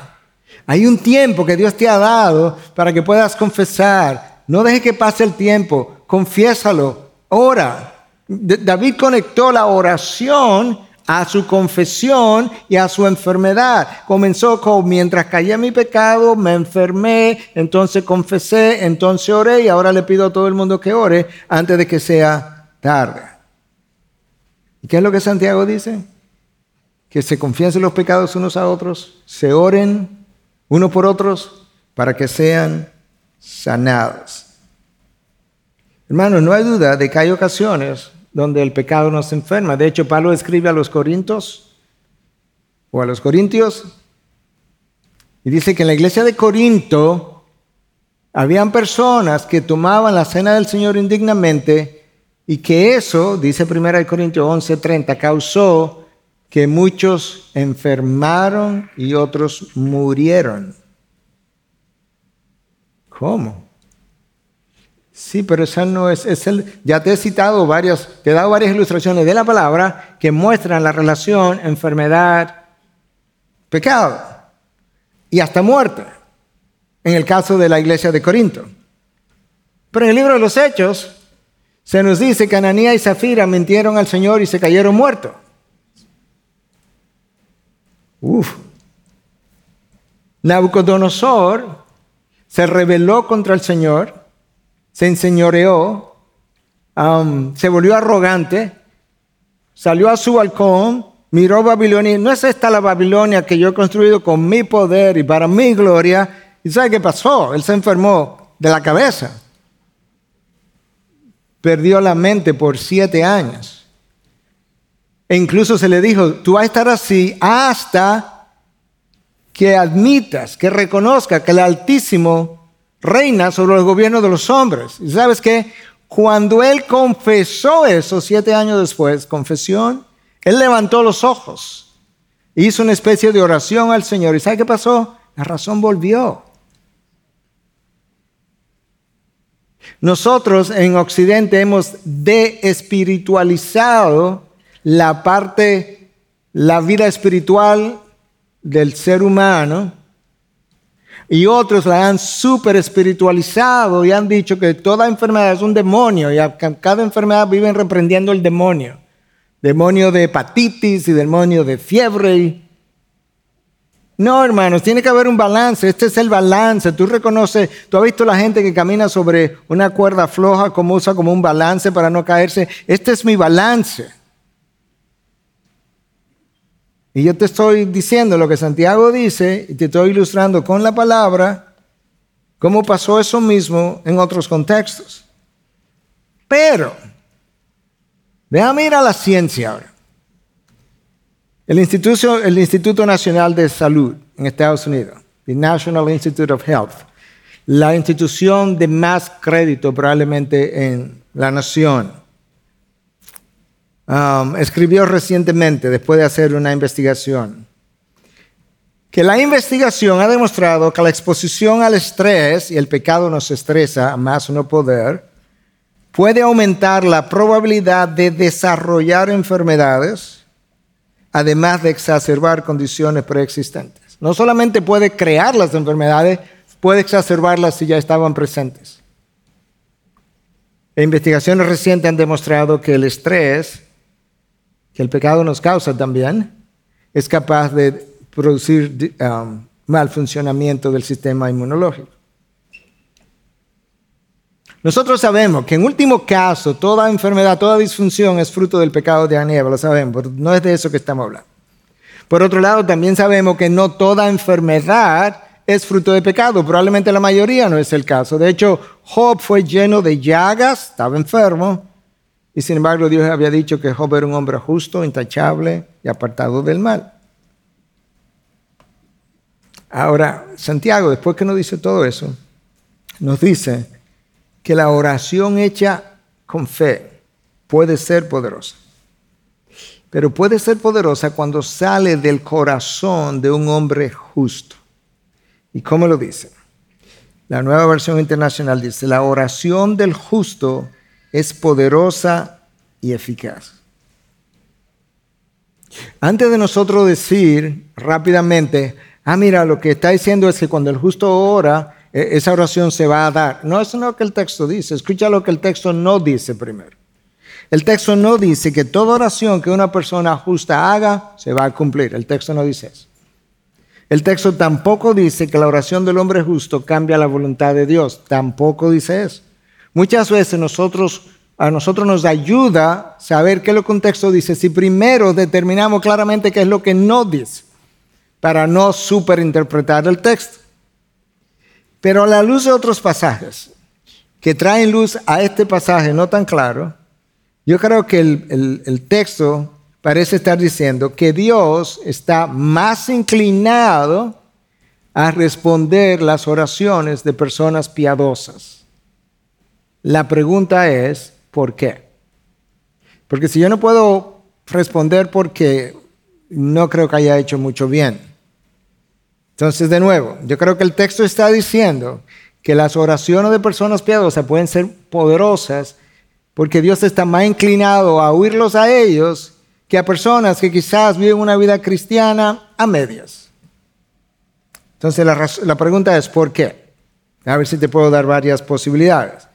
Hay un tiempo que Dios te ha dado para que puedas confesar. No deje que pase el tiempo, confiésalo, ora. David conectó la oración a su confesión y a su enfermedad. Comenzó con, mientras caía mi pecado, me enfermé, entonces confesé, entonces oré y ahora le pido a todo el mundo que ore antes de que sea tarde. ¿Y qué es lo que Santiago dice? que se confiesen los pecados unos a otros, se oren uno por otros para que sean sanados. Hermanos, no hay duda de que hay ocasiones donde el pecado nos enferma. De hecho, Pablo escribe a los Corintios o a los Corintios y dice que en la iglesia de Corinto habían personas que tomaban la cena del Señor indignamente y que eso, dice 1 Corintios 11:30, causó que muchos enfermaron y otros murieron. ¿Cómo? Sí, pero esa no es, es el, ya te he citado varias, te he dado varias ilustraciones de la palabra que muestran la relación enfermedad, pecado y hasta muerte, en el caso de la iglesia de Corinto. Pero en el libro de los Hechos se nos dice que Ananías y Zafira mintieron al Señor y se cayeron muertos. Uf. Nabucodonosor se rebeló contra el Señor se enseñoreó, se volvió arrogante, salió a su balcón, miró Babilonia. No es esta la Babilonia que yo he construido con mi poder y para mi gloria. ¿Y sabe qué pasó? Él se enfermó de la cabeza. Perdió la mente por siete años. E incluso se le dijo, tú vas a estar así hasta que admitas, que reconozca que el Altísimo reina sobre los gobiernos de los hombres. ¿Y sabes qué? Cuando él confesó eso siete años después, confesión, él levantó los ojos, hizo una especie de oración al Señor. ¿Y sabe qué pasó? La razón volvió. Nosotros en Occidente hemos de-espiritualizado la parte, la vida espiritual del ser humano y otros la han super espiritualizado y han dicho que toda enfermedad es un demonio y cada enfermedad viven reprendiendo el demonio. Demonio de hepatitis y demonio de fiebre. No, hermanos, tiene que haber un balance. Este es el balance. Tú reconoces, tú has visto la gente que camina sobre una cuerda floja, como usa como un balance para no caerse. Este es mi balance. Y yo te estoy diciendo lo que Santiago dice y te estoy ilustrando con la palabra cómo pasó eso mismo en otros contextos. Pero, déjame ir a la ciencia ahora. El Instituto, el Instituto Nacional de Salud en Estados Unidos, the National Institute of Health, la institución de más crédito probablemente en la nación, Um, escribió recientemente, después de hacer una investigación, que la investigación ha demostrado que la exposición al estrés, y el pecado nos estresa a más no poder, puede aumentar la probabilidad de desarrollar enfermedades, además de exacerbar condiciones preexistentes. No solamente puede crear las enfermedades, puede exacerbarlas si ya estaban presentes. Investigaciones recientes han demostrado que el estrés que el pecado nos causa también, es capaz de producir um, mal funcionamiento del sistema inmunológico. Nosotros sabemos que en último caso toda enfermedad, toda disfunción es fruto del pecado de Aníbal, lo sabemos, no es de eso que estamos hablando. Por otro lado, también sabemos que no toda enfermedad es fruto de pecado, probablemente la mayoría no es el caso. De hecho, Job fue lleno de llagas, estaba enfermo, y sin embargo, Dios había dicho que Job era un hombre justo, intachable y apartado del mal. Ahora, Santiago, después que nos dice todo eso, nos dice que la oración hecha con fe puede ser poderosa. Pero puede ser poderosa cuando sale del corazón de un hombre justo. ¿Y cómo lo dice? La nueva versión internacional dice, la oración del justo es poderosa y eficaz. Antes de nosotros decir rápidamente, ah, mira, lo que está diciendo es que cuando el justo ora, e, esa oración se va a dar. No, eso no es lo que el texto dice. Escucha lo que el texto no dice primero. El texto no dice que toda oración que una persona justa haga se va a cumplir. El texto no dice eso. El texto tampoco dice que la oración del hombre justo cambia la voluntad de Dios. Tampoco dice eso. Muchas veces a nosotros nos ayuda saber qué es lo que un texto dice si primero determinamos claramente qué es lo que no dice, para no superinterpretar el texto. Pero a la luz de otros pasajes que traen luz a este pasaje no tan claro, yo creo que el, el texto parece estar diciendo que Dios está más inclinado a responder las oraciones de personas piadosas. La pregunta es, ¿por qué? Porque si yo no puedo responder porque no creo que haya hecho mucho bien. Entonces, de nuevo, yo creo que el texto está diciendo que las oraciones de personas piadosas pueden ser poderosas porque Dios está más inclinado a oírlos a ellos que a personas que quizás viven una vida cristiana a medias. Entonces la, la pregunta es, ¿por qué? A ver si te puedo dar varias posibilidades.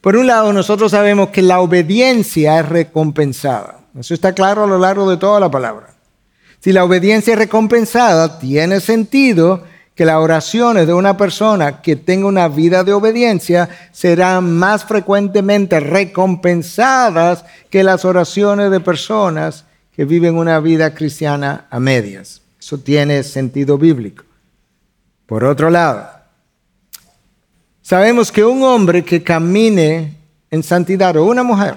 Por un lado, nosotros sabemos que la obediencia es recompensada. Eso está claro a lo largo de toda la palabra. Si la obediencia es recompensada, tiene sentido que las oraciones de una persona que tenga una vida de obediencia serán más frecuentemente recompensadas que las oraciones de personas que viven una vida cristiana a medias. Eso tiene sentido bíblico. Por otro lado, Sabemos que un hombre que camine en santidad o una mujer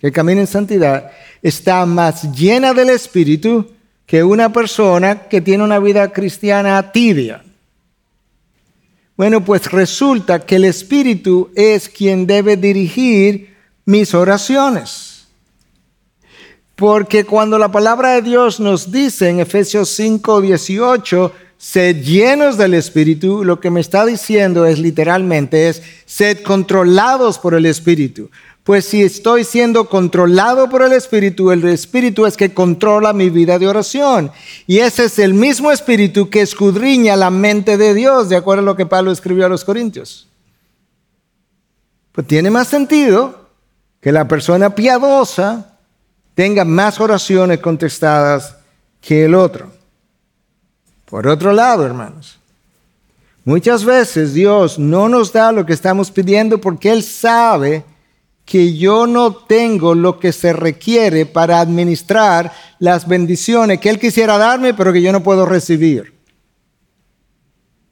que camine en santidad está más llena del Espíritu que una persona que tiene una vida cristiana tibia. Bueno, pues resulta que el Espíritu es quien debe dirigir mis oraciones. Porque cuando la palabra de Dios nos dice en Efesios 5, 18, sed llenos del Espíritu, lo que me está diciendo es literalmente es sed controlados por el Espíritu. Pues si estoy siendo controlado por el Espíritu, el Espíritu es que controla mi vida de oración. Y ese es el mismo Espíritu que escudriña la mente de Dios, de acuerdo a lo que Pablo escribió a los Corintios. Pues tiene más sentido que la persona piadosa tenga más oraciones contestadas que el otro. Por otro lado, hermanos, muchas veces Dios no nos da lo que estamos pidiendo porque Él sabe que yo no tengo lo que se requiere para administrar las bendiciones que Él quisiera darme, pero que yo no puedo recibir.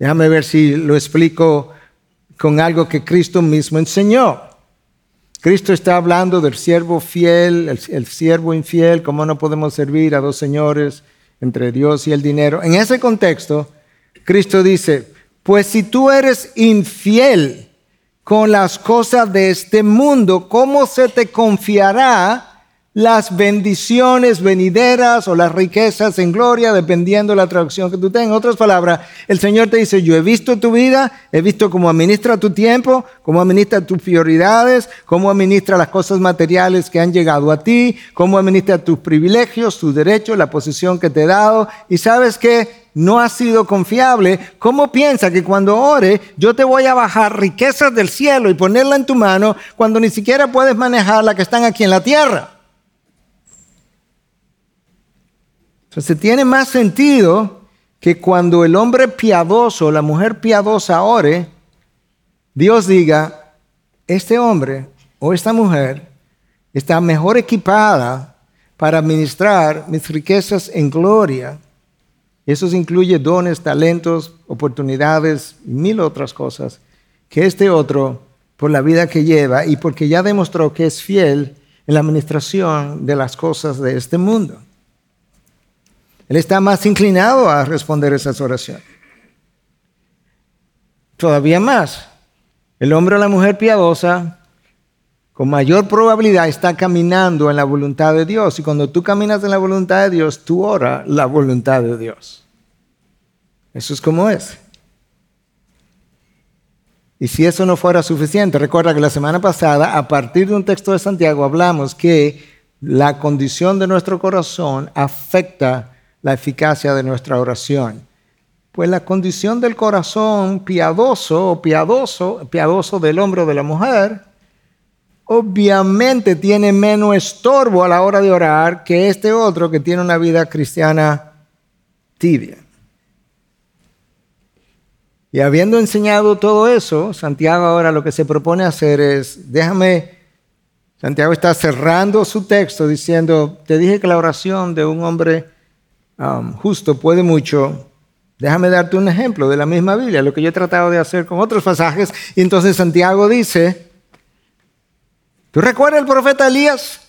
Déjame ver si lo explico con algo que Cristo mismo enseñó. Cristo está hablando del siervo fiel, el, siervo infiel, cómo no podemos servir a dos señores entre Dios y el dinero. En ese contexto, Cristo dice, pues si tú eres infiel con las cosas de este mundo, ¿cómo se te confiará las bendiciones venideras o las riquezas en gloria, dependiendo de la traducción que tú tengas. En otras palabras, el Señor te dice, yo he visto tu vida, he visto cómo administra tu tiempo, cómo administra tus prioridades, cómo administra las cosas materiales que han llegado a ti, cómo administra tus privilegios, tus derechos, la posición que te he dado. Y sabes que no ha sido confiable, ¿cómo piensa que cuando ore yo te voy a bajar riquezas del cielo y ponerla en tu mano cuando ni siquiera puedes manejar las que están aquí en la tierra? Entonces tiene más sentido que cuando el hombre piadoso, la mujer piadosa ore, Dios diga, este hombre o esta mujer está mejor equipada para administrar mis riquezas en gloria. Eso incluye dones, talentos, oportunidades y mil otras cosas que este otro por la vida que lleva y porque ya demostró que es fiel en la administración de las cosas de este mundo. Él está más inclinado a responder esas oraciones. Todavía más, el hombre o la mujer piadosa con mayor probabilidad está caminando en la voluntad de Dios. Y cuando tú caminas en la voluntad de Dios, tú oras la voluntad de Dios. Eso es como es. Y si eso no fuera suficiente, recuerda que la semana pasada, a partir de un texto de Santiago, hablamos que la condición de nuestro corazón afecta la eficacia de nuestra oración. Pues la condición del corazón piadoso o piadoso, piadoso del hombre o de la mujer, obviamente tiene menos estorbo a la hora de orar que este otro que tiene una vida cristiana tibia. Y habiendo enseñado todo eso, Santiago ahora lo que se propone hacer es, déjame, Santiago está cerrando su texto diciendo, te dije que la oración de un hombre Um, justo puede mucho. Déjame darte un ejemplo de la misma Biblia, lo que yo he tratado de hacer con otros pasajes. Y entonces Santiago dice, ¿tú recuerdas el profeta Elías?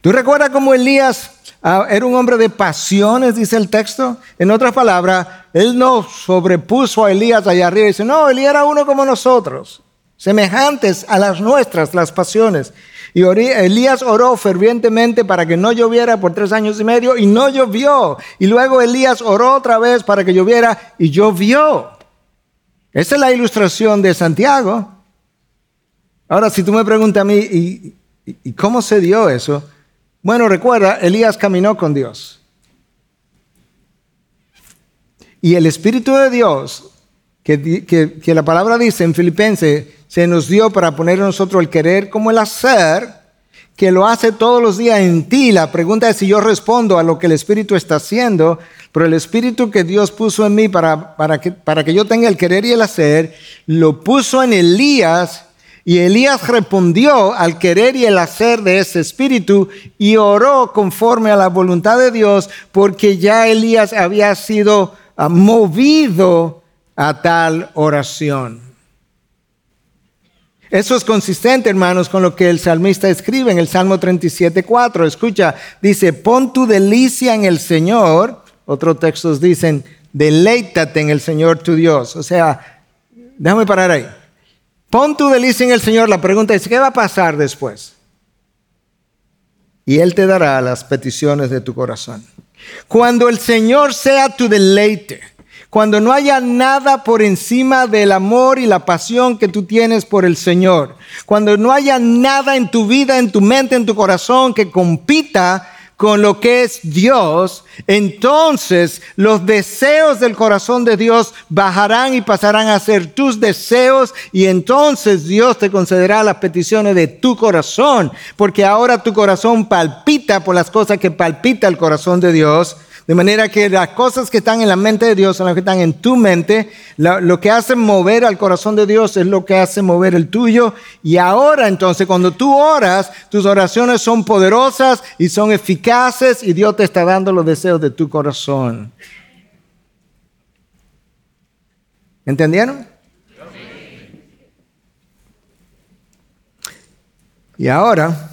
¿Tú recuerdas cómo Elías ah, era un hombre de pasiones, dice el texto? En otras palabras, él no sobrepuso a Elías allá arriba y dice, no, Elías era uno como nosotros, semejantes a las nuestras, las pasiones. Y Elías oró fervientemente para que no lloviera por tres años y medio y no llovió. Y luego Elías oró otra vez para que lloviera y llovió. Esa es la ilustración de Santiago. Ahora, si tú me preguntas a mí, ¿y, cómo se dio eso? Bueno, recuerda, Elías caminó con Dios. Y el Espíritu de Dios, que, la palabra dice en Filipenses, se nos dio para poner en nosotros el querer como el hacer, que lo hace todos los días en ti. La pregunta es si yo respondo a lo que el Espíritu está haciendo, pero el Espíritu que Dios puso en mí para, para, que, para que yo tenga el querer y el hacer, lo puso en Elías y Elías respondió al querer y el hacer de ese espíritu y oró conforme a la voluntad de Dios porque ya Elías había sido movido a tal oración. Eso es consistente, hermanos, con lo que el salmista escribe en el Salmo 37.4. Escucha, dice, pon tu delicia en el Señor. Otros textos dicen, deleítate en el Señor tu Dios. O sea, déjame parar ahí. Pon tu delicia en el Señor. La pregunta es, ¿qué va a pasar después? Y Él te dará las peticiones de tu corazón. Cuando el Señor sea tu deleite, cuando no haya nada por encima del amor y la pasión que tú tienes por el Señor, cuando no haya nada en tu vida, en tu mente, en tu corazón que compita con lo que es Dios, entonces los deseos del corazón de Dios bajarán y pasarán a ser tus deseos y entonces Dios te concederá las peticiones de tu corazón, porque ahora tu corazón palpita por las cosas que palpita el corazón de Dios de manera que las cosas que están en la mente de Dios son las que están en tu mente. Lo, que hace mover al corazón de Dios es lo que hace mover el tuyo. Y ahora entonces cuando tú oras, tus oraciones son poderosas y son eficaces y Dios te está dando los deseos de tu corazón. ¿Entendieron? Y ahora,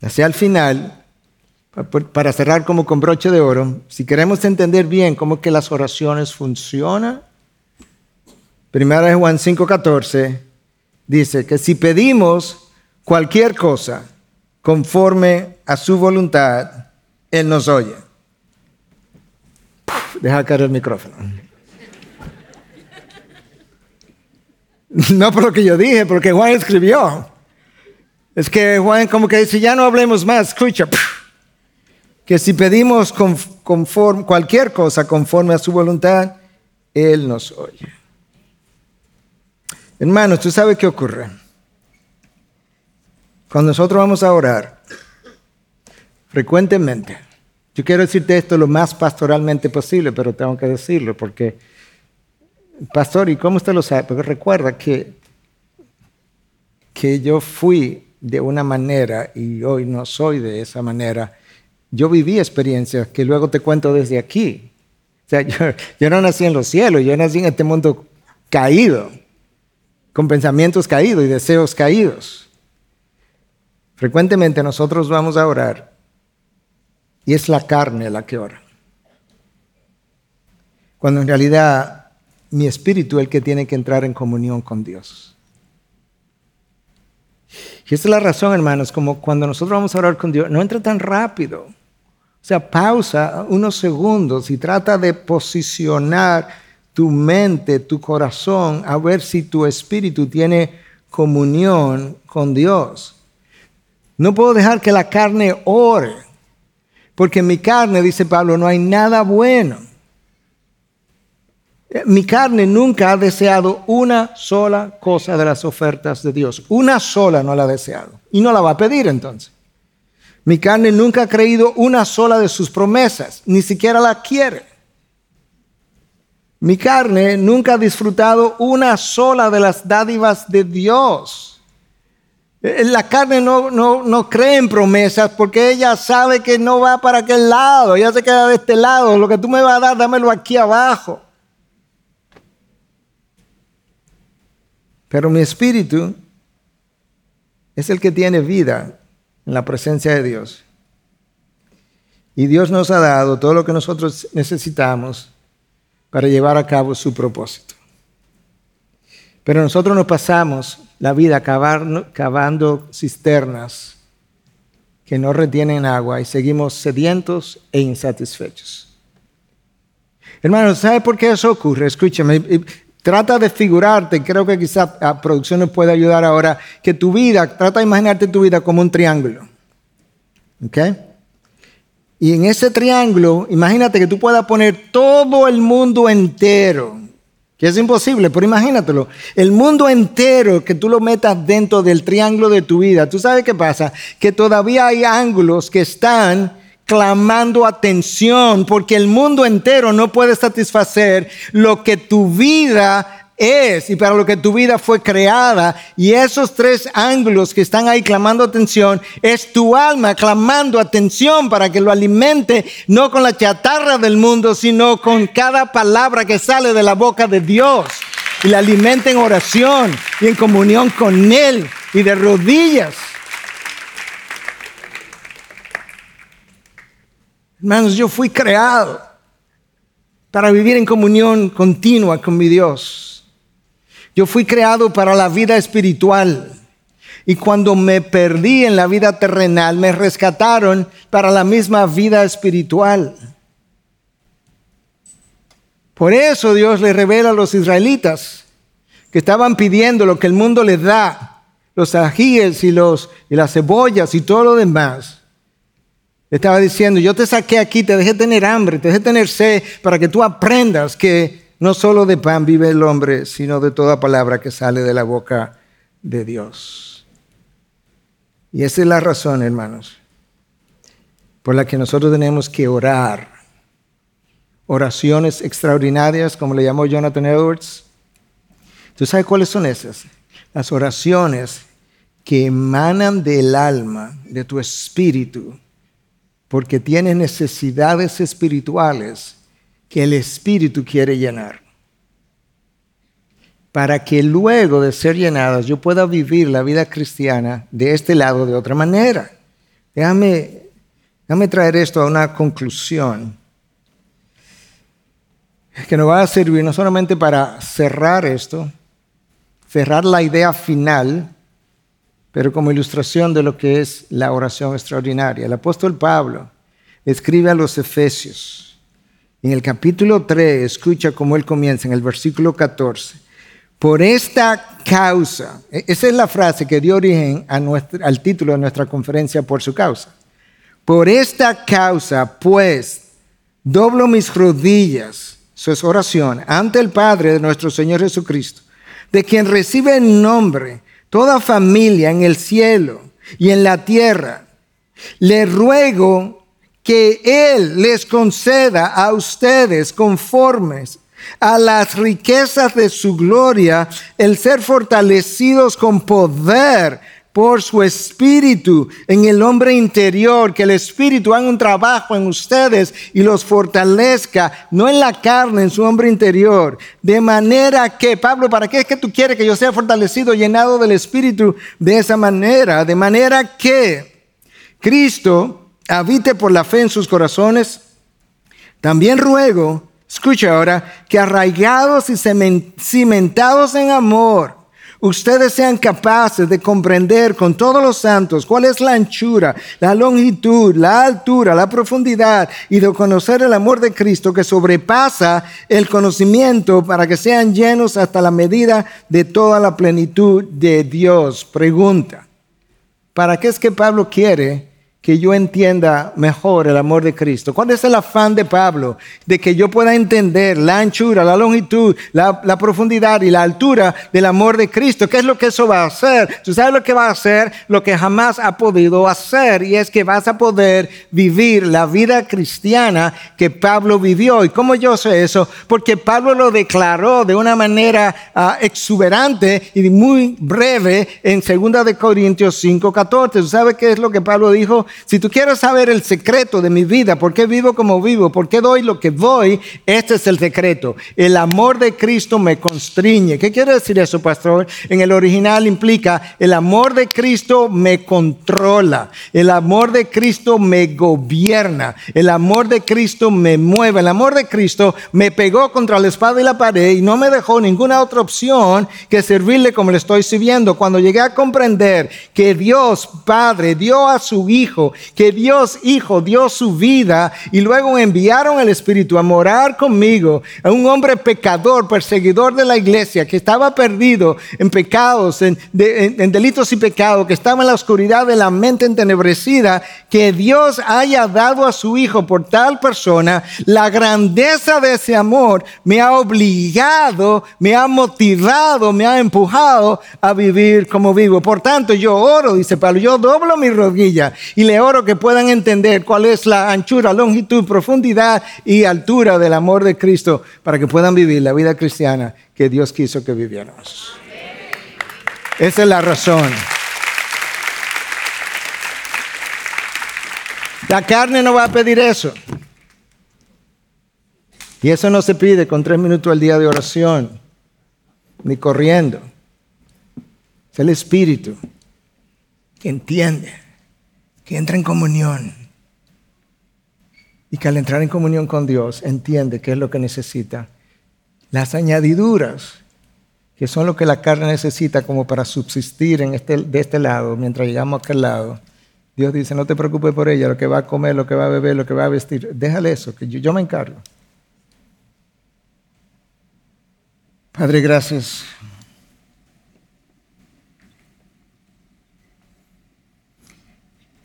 hacia el final, para cerrar como con broche de oro, si queremos entender bien cómo que las oraciones funcionan, primera de Juan 5:14 dice que si pedimos cualquier cosa conforme a su voluntad, Él nos oye. deja caer el micrófono. No por lo que yo dije, porque Juan escribió. Es que Juan como que dice, ya no hablemos más, escucha que si pedimos cualquier cosa conforme a su voluntad, Él nos oye. Hermanos, ¿tú sabes qué ocurre? Cuando nosotros vamos a orar, frecuentemente, yo quiero decirte esto lo más pastoralmente posible, pero tengo que decirlo porque, pastor, ¿y cómo usted lo sabe? Porque recuerda que, que yo fui de una manera y hoy no soy de esa manera yo viví experiencias que luego te cuento desde aquí. O sea, <laughs> yo, no nací en los cielos, yo nací en este mundo caído, con pensamientos caídos y deseos caídos. Frecuentemente nosotros vamos a orar y es la carne la que ora. Cuando en realidad mi espíritu es el que tiene que entrar en comunión con Dios. Y esa es la razón, hermanos, como cuando nosotros vamos a orar con Dios, no entra tan rápido. O sea, pausa unos segundos y trata de posicionar tu mente, tu corazón, a ver si tu espíritu tiene comunión con Dios. No puedo dejar que la carne ore, porque en mi carne, dice Pablo, no hay nada bueno. Mi carne nunca ha deseado una sola cosa de las ofertas de Dios. Una sola no la ha deseado. Y no la va a pedir entonces. Mi carne nunca ha creído una sola de sus promesas, ni siquiera la quiere. Mi carne nunca ha disfrutado una sola de las dádivas de Dios. Eh, la carne no, no, cree en promesas porque ella sabe que no va para aquel lado, ella se queda de este lado, lo que tú me vas a dar, dámelo aquí abajo. Pero mi espíritu es el que tiene vida en la presencia de Dios. Y Dios nos ha dado todo lo que nosotros necesitamos para llevar a cabo su propósito. Pero nosotros nos pasamos la vida cavando cisternas que no retienen agua y seguimos sedientos e insatisfechos. Hermano, ¿sabe por qué eso ocurre? Escúchame, trata de figurarte, creo que quizás a producción nos puede ayudar ahora, que tu vida, trata de imaginarte tu vida como un triángulo. ¿Ok? Y en ese triángulo, imagínate que tú puedas poner todo el mundo entero, que es imposible, pero imagínatelo, el mundo entero que tú lo metas dentro del triángulo de tu vida. ¿Tú sabes qué pasa? Que todavía hay ángulos que están clamando atención porque el mundo entero no puede satisfacer lo que tu vida es y para lo que tu vida fue creada. Y esos tres ángulos que están ahí clamando atención es tu alma clamando atención para que lo alimente no con la chatarra del mundo, sino con cada palabra que sale de la boca de Dios. Y la alimente en oración y en comunión con Él y de rodillas. Hermanos, yo fui creado para vivir en comunión continua con mi Dios. Yo fui creado para la vida espiritual. Y cuando me perdí en la vida terrenal, me rescataron para la misma vida espiritual. Por eso Dios le revela a los israelitas que estaban pidiendo lo que el mundo les da, los ajíes y, los, y las cebollas y todo lo demás estaba diciendo, yo te saqué aquí, te dejé tener hambre, te dejé tener sed, para que tú aprendas que no solo de pan vive el hombre, sino de toda palabra que sale de la boca de Dios. Y esa es la razón, hermanos, por la que nosotros tenemos que orar. Oraciones extraordinarias, como le llamó Jonathan Edwards. ¿Tú sabes cuáles son esas? Las oraciones que emanan del alma, de tu espíritu, porque tienes necesidades espirituales que el Espíritu quiere llenar. Para que luego de ser llenadas yo pueda vivir la vida cristiana de este lado de otra manera. Déjame, déjame traer esto a una conclusión que nos va a servir no solamente para cerrar esto, cerrar la idea final, pero como ilustración de lo que es la oración extraordinaria. El apóstol Pablo escribe a los Efesios. En el capítulo 3, escucha cómo él comienza, en el versículo 14. Por esta causa, e-, esa es la frase que dio origen al título de nuestra conferencia, por su causa. Por esta causa, pues, doblo mis rodillas, su es oración, ante el Padre de nuestro Señor Jesucristo, de quien recibe el nombre toda familia en el cielo y en la tierra, le ruego que Él les conceda a ustedes conformes a las riquezas de su gloria el ser fortalecidos con poder por su espíritu en el hombre interior, que el espíritu haga un trabajo en ustedes y los fortalezca, no en la carne, en su hombre interior. De manera que, Pablo, ¿para qué es que tú quieres que yo sea fortalecido, llenado del espíritu de esa manera? De manera que Cristo habite por la fe en sus corazones. También ruego, escucha ahora, que arraigados y cimentados en amor, ustedes sean capaces de comprender con todos los santos cuál es la anchura, la longitud, la altura, la profundidad y de conocer el amor de Cristo que sobrepasa el conocimiento para que sean llenos hasta la medida de toda la plenitud de Dios. Pregunta, ¿para qué es que Pablo quiere que yo entienda mejor el amor de Cristo? ¿Cuál es el afán de Pablo? De que yo pueda entender la anchura, la longitud, la, profundidad y la altura del amor de Cristo. ¿Qué es lo que eso va a hacer? ¿Tú sabes lo que va a hacer? Lo que jamás ha podido hacer. Y es que vas a poder vivir la vida cristiana que Pablo vivió. ¿Y cómo yo sé eso? Porque Pablo lo declaró de una manera ah, exuberante y muy breve en 2 de Corintios 5:14. ¿Tú sabes qué es lo que Pablo dijo? Si tú quieres saber el secreto de mi vida, por qué vivo como vivo, por qué doy lo que doy, este es el secreto. El amor de Cristo me constriñe. ¿Qué quiere decir eso, pastor? En el original implica, el amor de Cristo me controla, el amor de Cristo me gobierna, el amor de Cristo me mueve, el amor de Cristo me pegó contra la espada y la pared y no me dejó ninguna otra opción que servirle como le estoy sirviendo. Cuando llegué a comprender que Dios Padre dio a su Hijo, Que Dios Hijo dio su vida y luego enviaron el Espíritu a morar conmigo, a un hombre pecador, perseguidor de la iglesia, que estaba perdido en pecados, en, en delitos y pecados, que estaba en la oscuridad de la mente entenebrecida, que Dios haya dado a su Hijo por tal persona, la grandeza de ese amor me ha obligado, me ha motivado, me ha empujado a vivir como vivo. Por tanto, yo oro, dice Pablo, yo doblo mi rodilla y le oro que puedan entender cuál es la anchura, longitud, profundidad y altura del amor de Cristo para que puedan vivir la vida cristiana que Dios quiso que viviéramos. Esa es la razón. La carne no va a pedir eso. Y eso no se pide con tres minutos al día de oración, ni corriendo. Es el Espíritu que entiende, que entra en comunión. Y que al entrar en comunión con Dios entiende qué es lo que necesita. Las añadiduras, que son lo que la carne necesita como para subsistir en este, de este lado, mientras llegamos a aquel lado. Dios dice, no te preocupes por ella, lo que va a comer, lo que va a beber, lo que va a vestir. Déjale eso, que yo me encargo. Padre, gracias.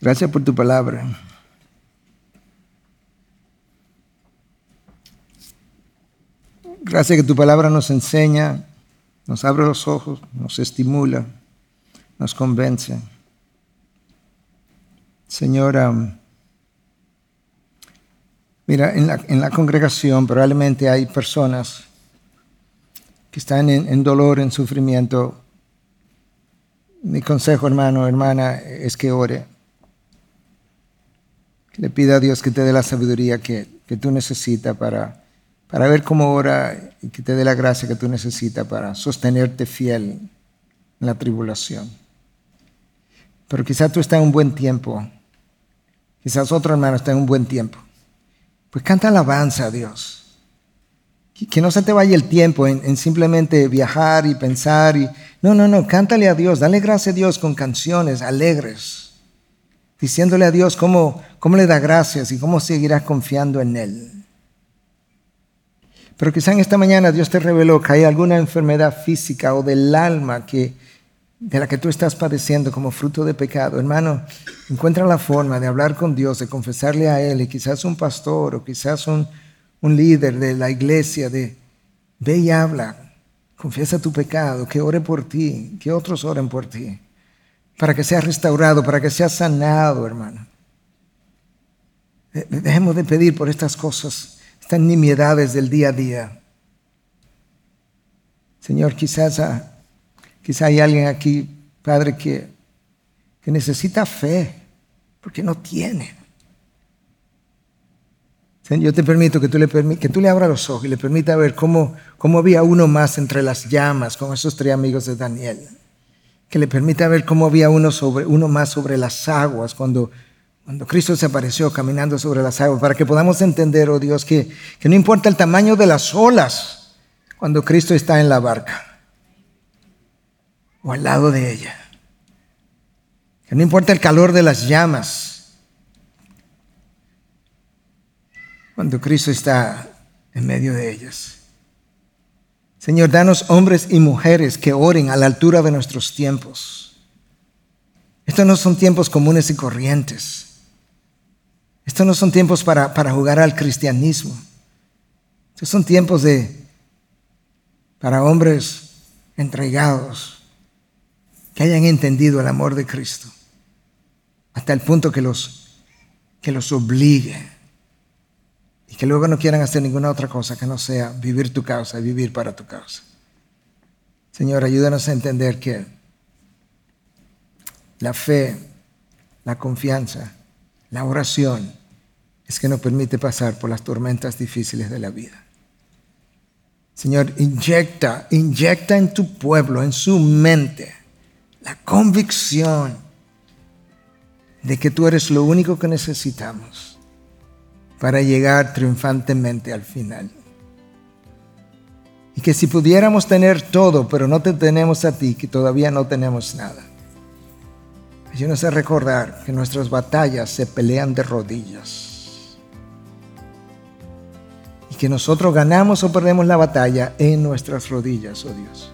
Gracias por tu palabra. Gracias que tu palabra nos enseña, nos abre los ojos, nos estimula, nos convence. Señora, mira, en la, congregación probablemente hay personas que están en, dolor, en sufrimiento, mi consejo, hermano, hermana, es que ore. Le pida a Dios que te dé la sabiduría que, que tú necesitas para, para ver cómo ora y que te dé la gracia que tú necesitas para sostenerte fiel en la tribulación. Pero quizás tú estás en un buen tiempo. Quizás otro hermano está en un buen tiempo. Pues canta alabanza a Dios que no se te vaya el tiempo en, simplemente viajar y pensar. Y, no, no, no, cántale a Dios, dale gracias a Dios con canciones alegres, diciéndole a Dios cómo, cómo le da gracias y cómo seguirás confiando en Él. Pero quizá en esta mañana Dios te reveló que hay alguna enfermedad física o del alma que, de la que tú estás padeciendo como fruto de pecado. Hermano, encuentra la forma de hablar con Dios, de confesarle a Él, y quizás un pastor o quizás un un líder de la iglesia de, ve y habla, confiesa tu pecado, que ore por ti, que otros oren por ti, para que sea restaurado, para que sea sanado, hermano. Dejemos de pedir por estas cosas, estas nimiedades del día a día. Señor, quizás, quizás hay alguien aquí, Padre, que, que necesita fe, porque no tiene. Yo te permito que tú le, que tú le abras los ojos y le permita ver cómo, cómo había uno más entre las llamas con esos tres amigos de Daniel. Que le permita ver cómo había uno, sobre, uno más sobre las aguas cuando, Cristo se apareció caminando sobre las aguas. Para que podamos entender, oh Dios, que no importa el tamaño de las olas cuando Cristo está en la barca o al lado de ella. Que no importa el calor de las llamas cuando Cristo está en medio de ellas. Señor, danos hombres y mujeres que oren a la altura de nuestros tiempos. Estos no son tiempos comunes y corrientes. Estos no son tiempos para, para jugar al cristianismo. Estos son tiempos de, para hombres entregados que hayan entendido el amor de Cristo hasta el punto que los, que los obligue y que luego no quieran hacer ninguna otra cosa que no sea vivir tu causa y vivir para tu causa. Señor, ayúdanos a entender que la fe, la confianza, la oración es que nos permite pasar por las tormentas difíciles de la vida. Señor, inyecta, inyecta en tu pueblo, en su mente, la convicción de que tú eres lo único que necesitamos para llegar triunfantemente al final. Y que si pudiéramos tener todo, pero no te tenemos a ti, que todavía no tenemos nada. Ayúdanos a recordar que nuestras batallas se pelean de rodillas. Y que nosotros ganamos o perdemos la batalla en nuestras rodillas, oh Dios.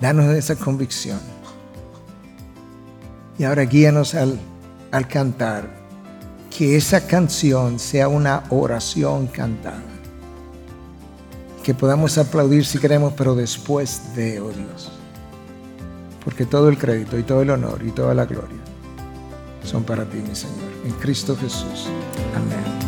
Danos esa convicción. Y ahora guíanos al, al cantar. Que esa canción sea una oración cantada. Que podamos aplaudir si queremos, pero después de, oh Dios porque todo el crédito y todo el honor y toda la gloria son para ti, mi Señor. En Cristo Jesús. Amén.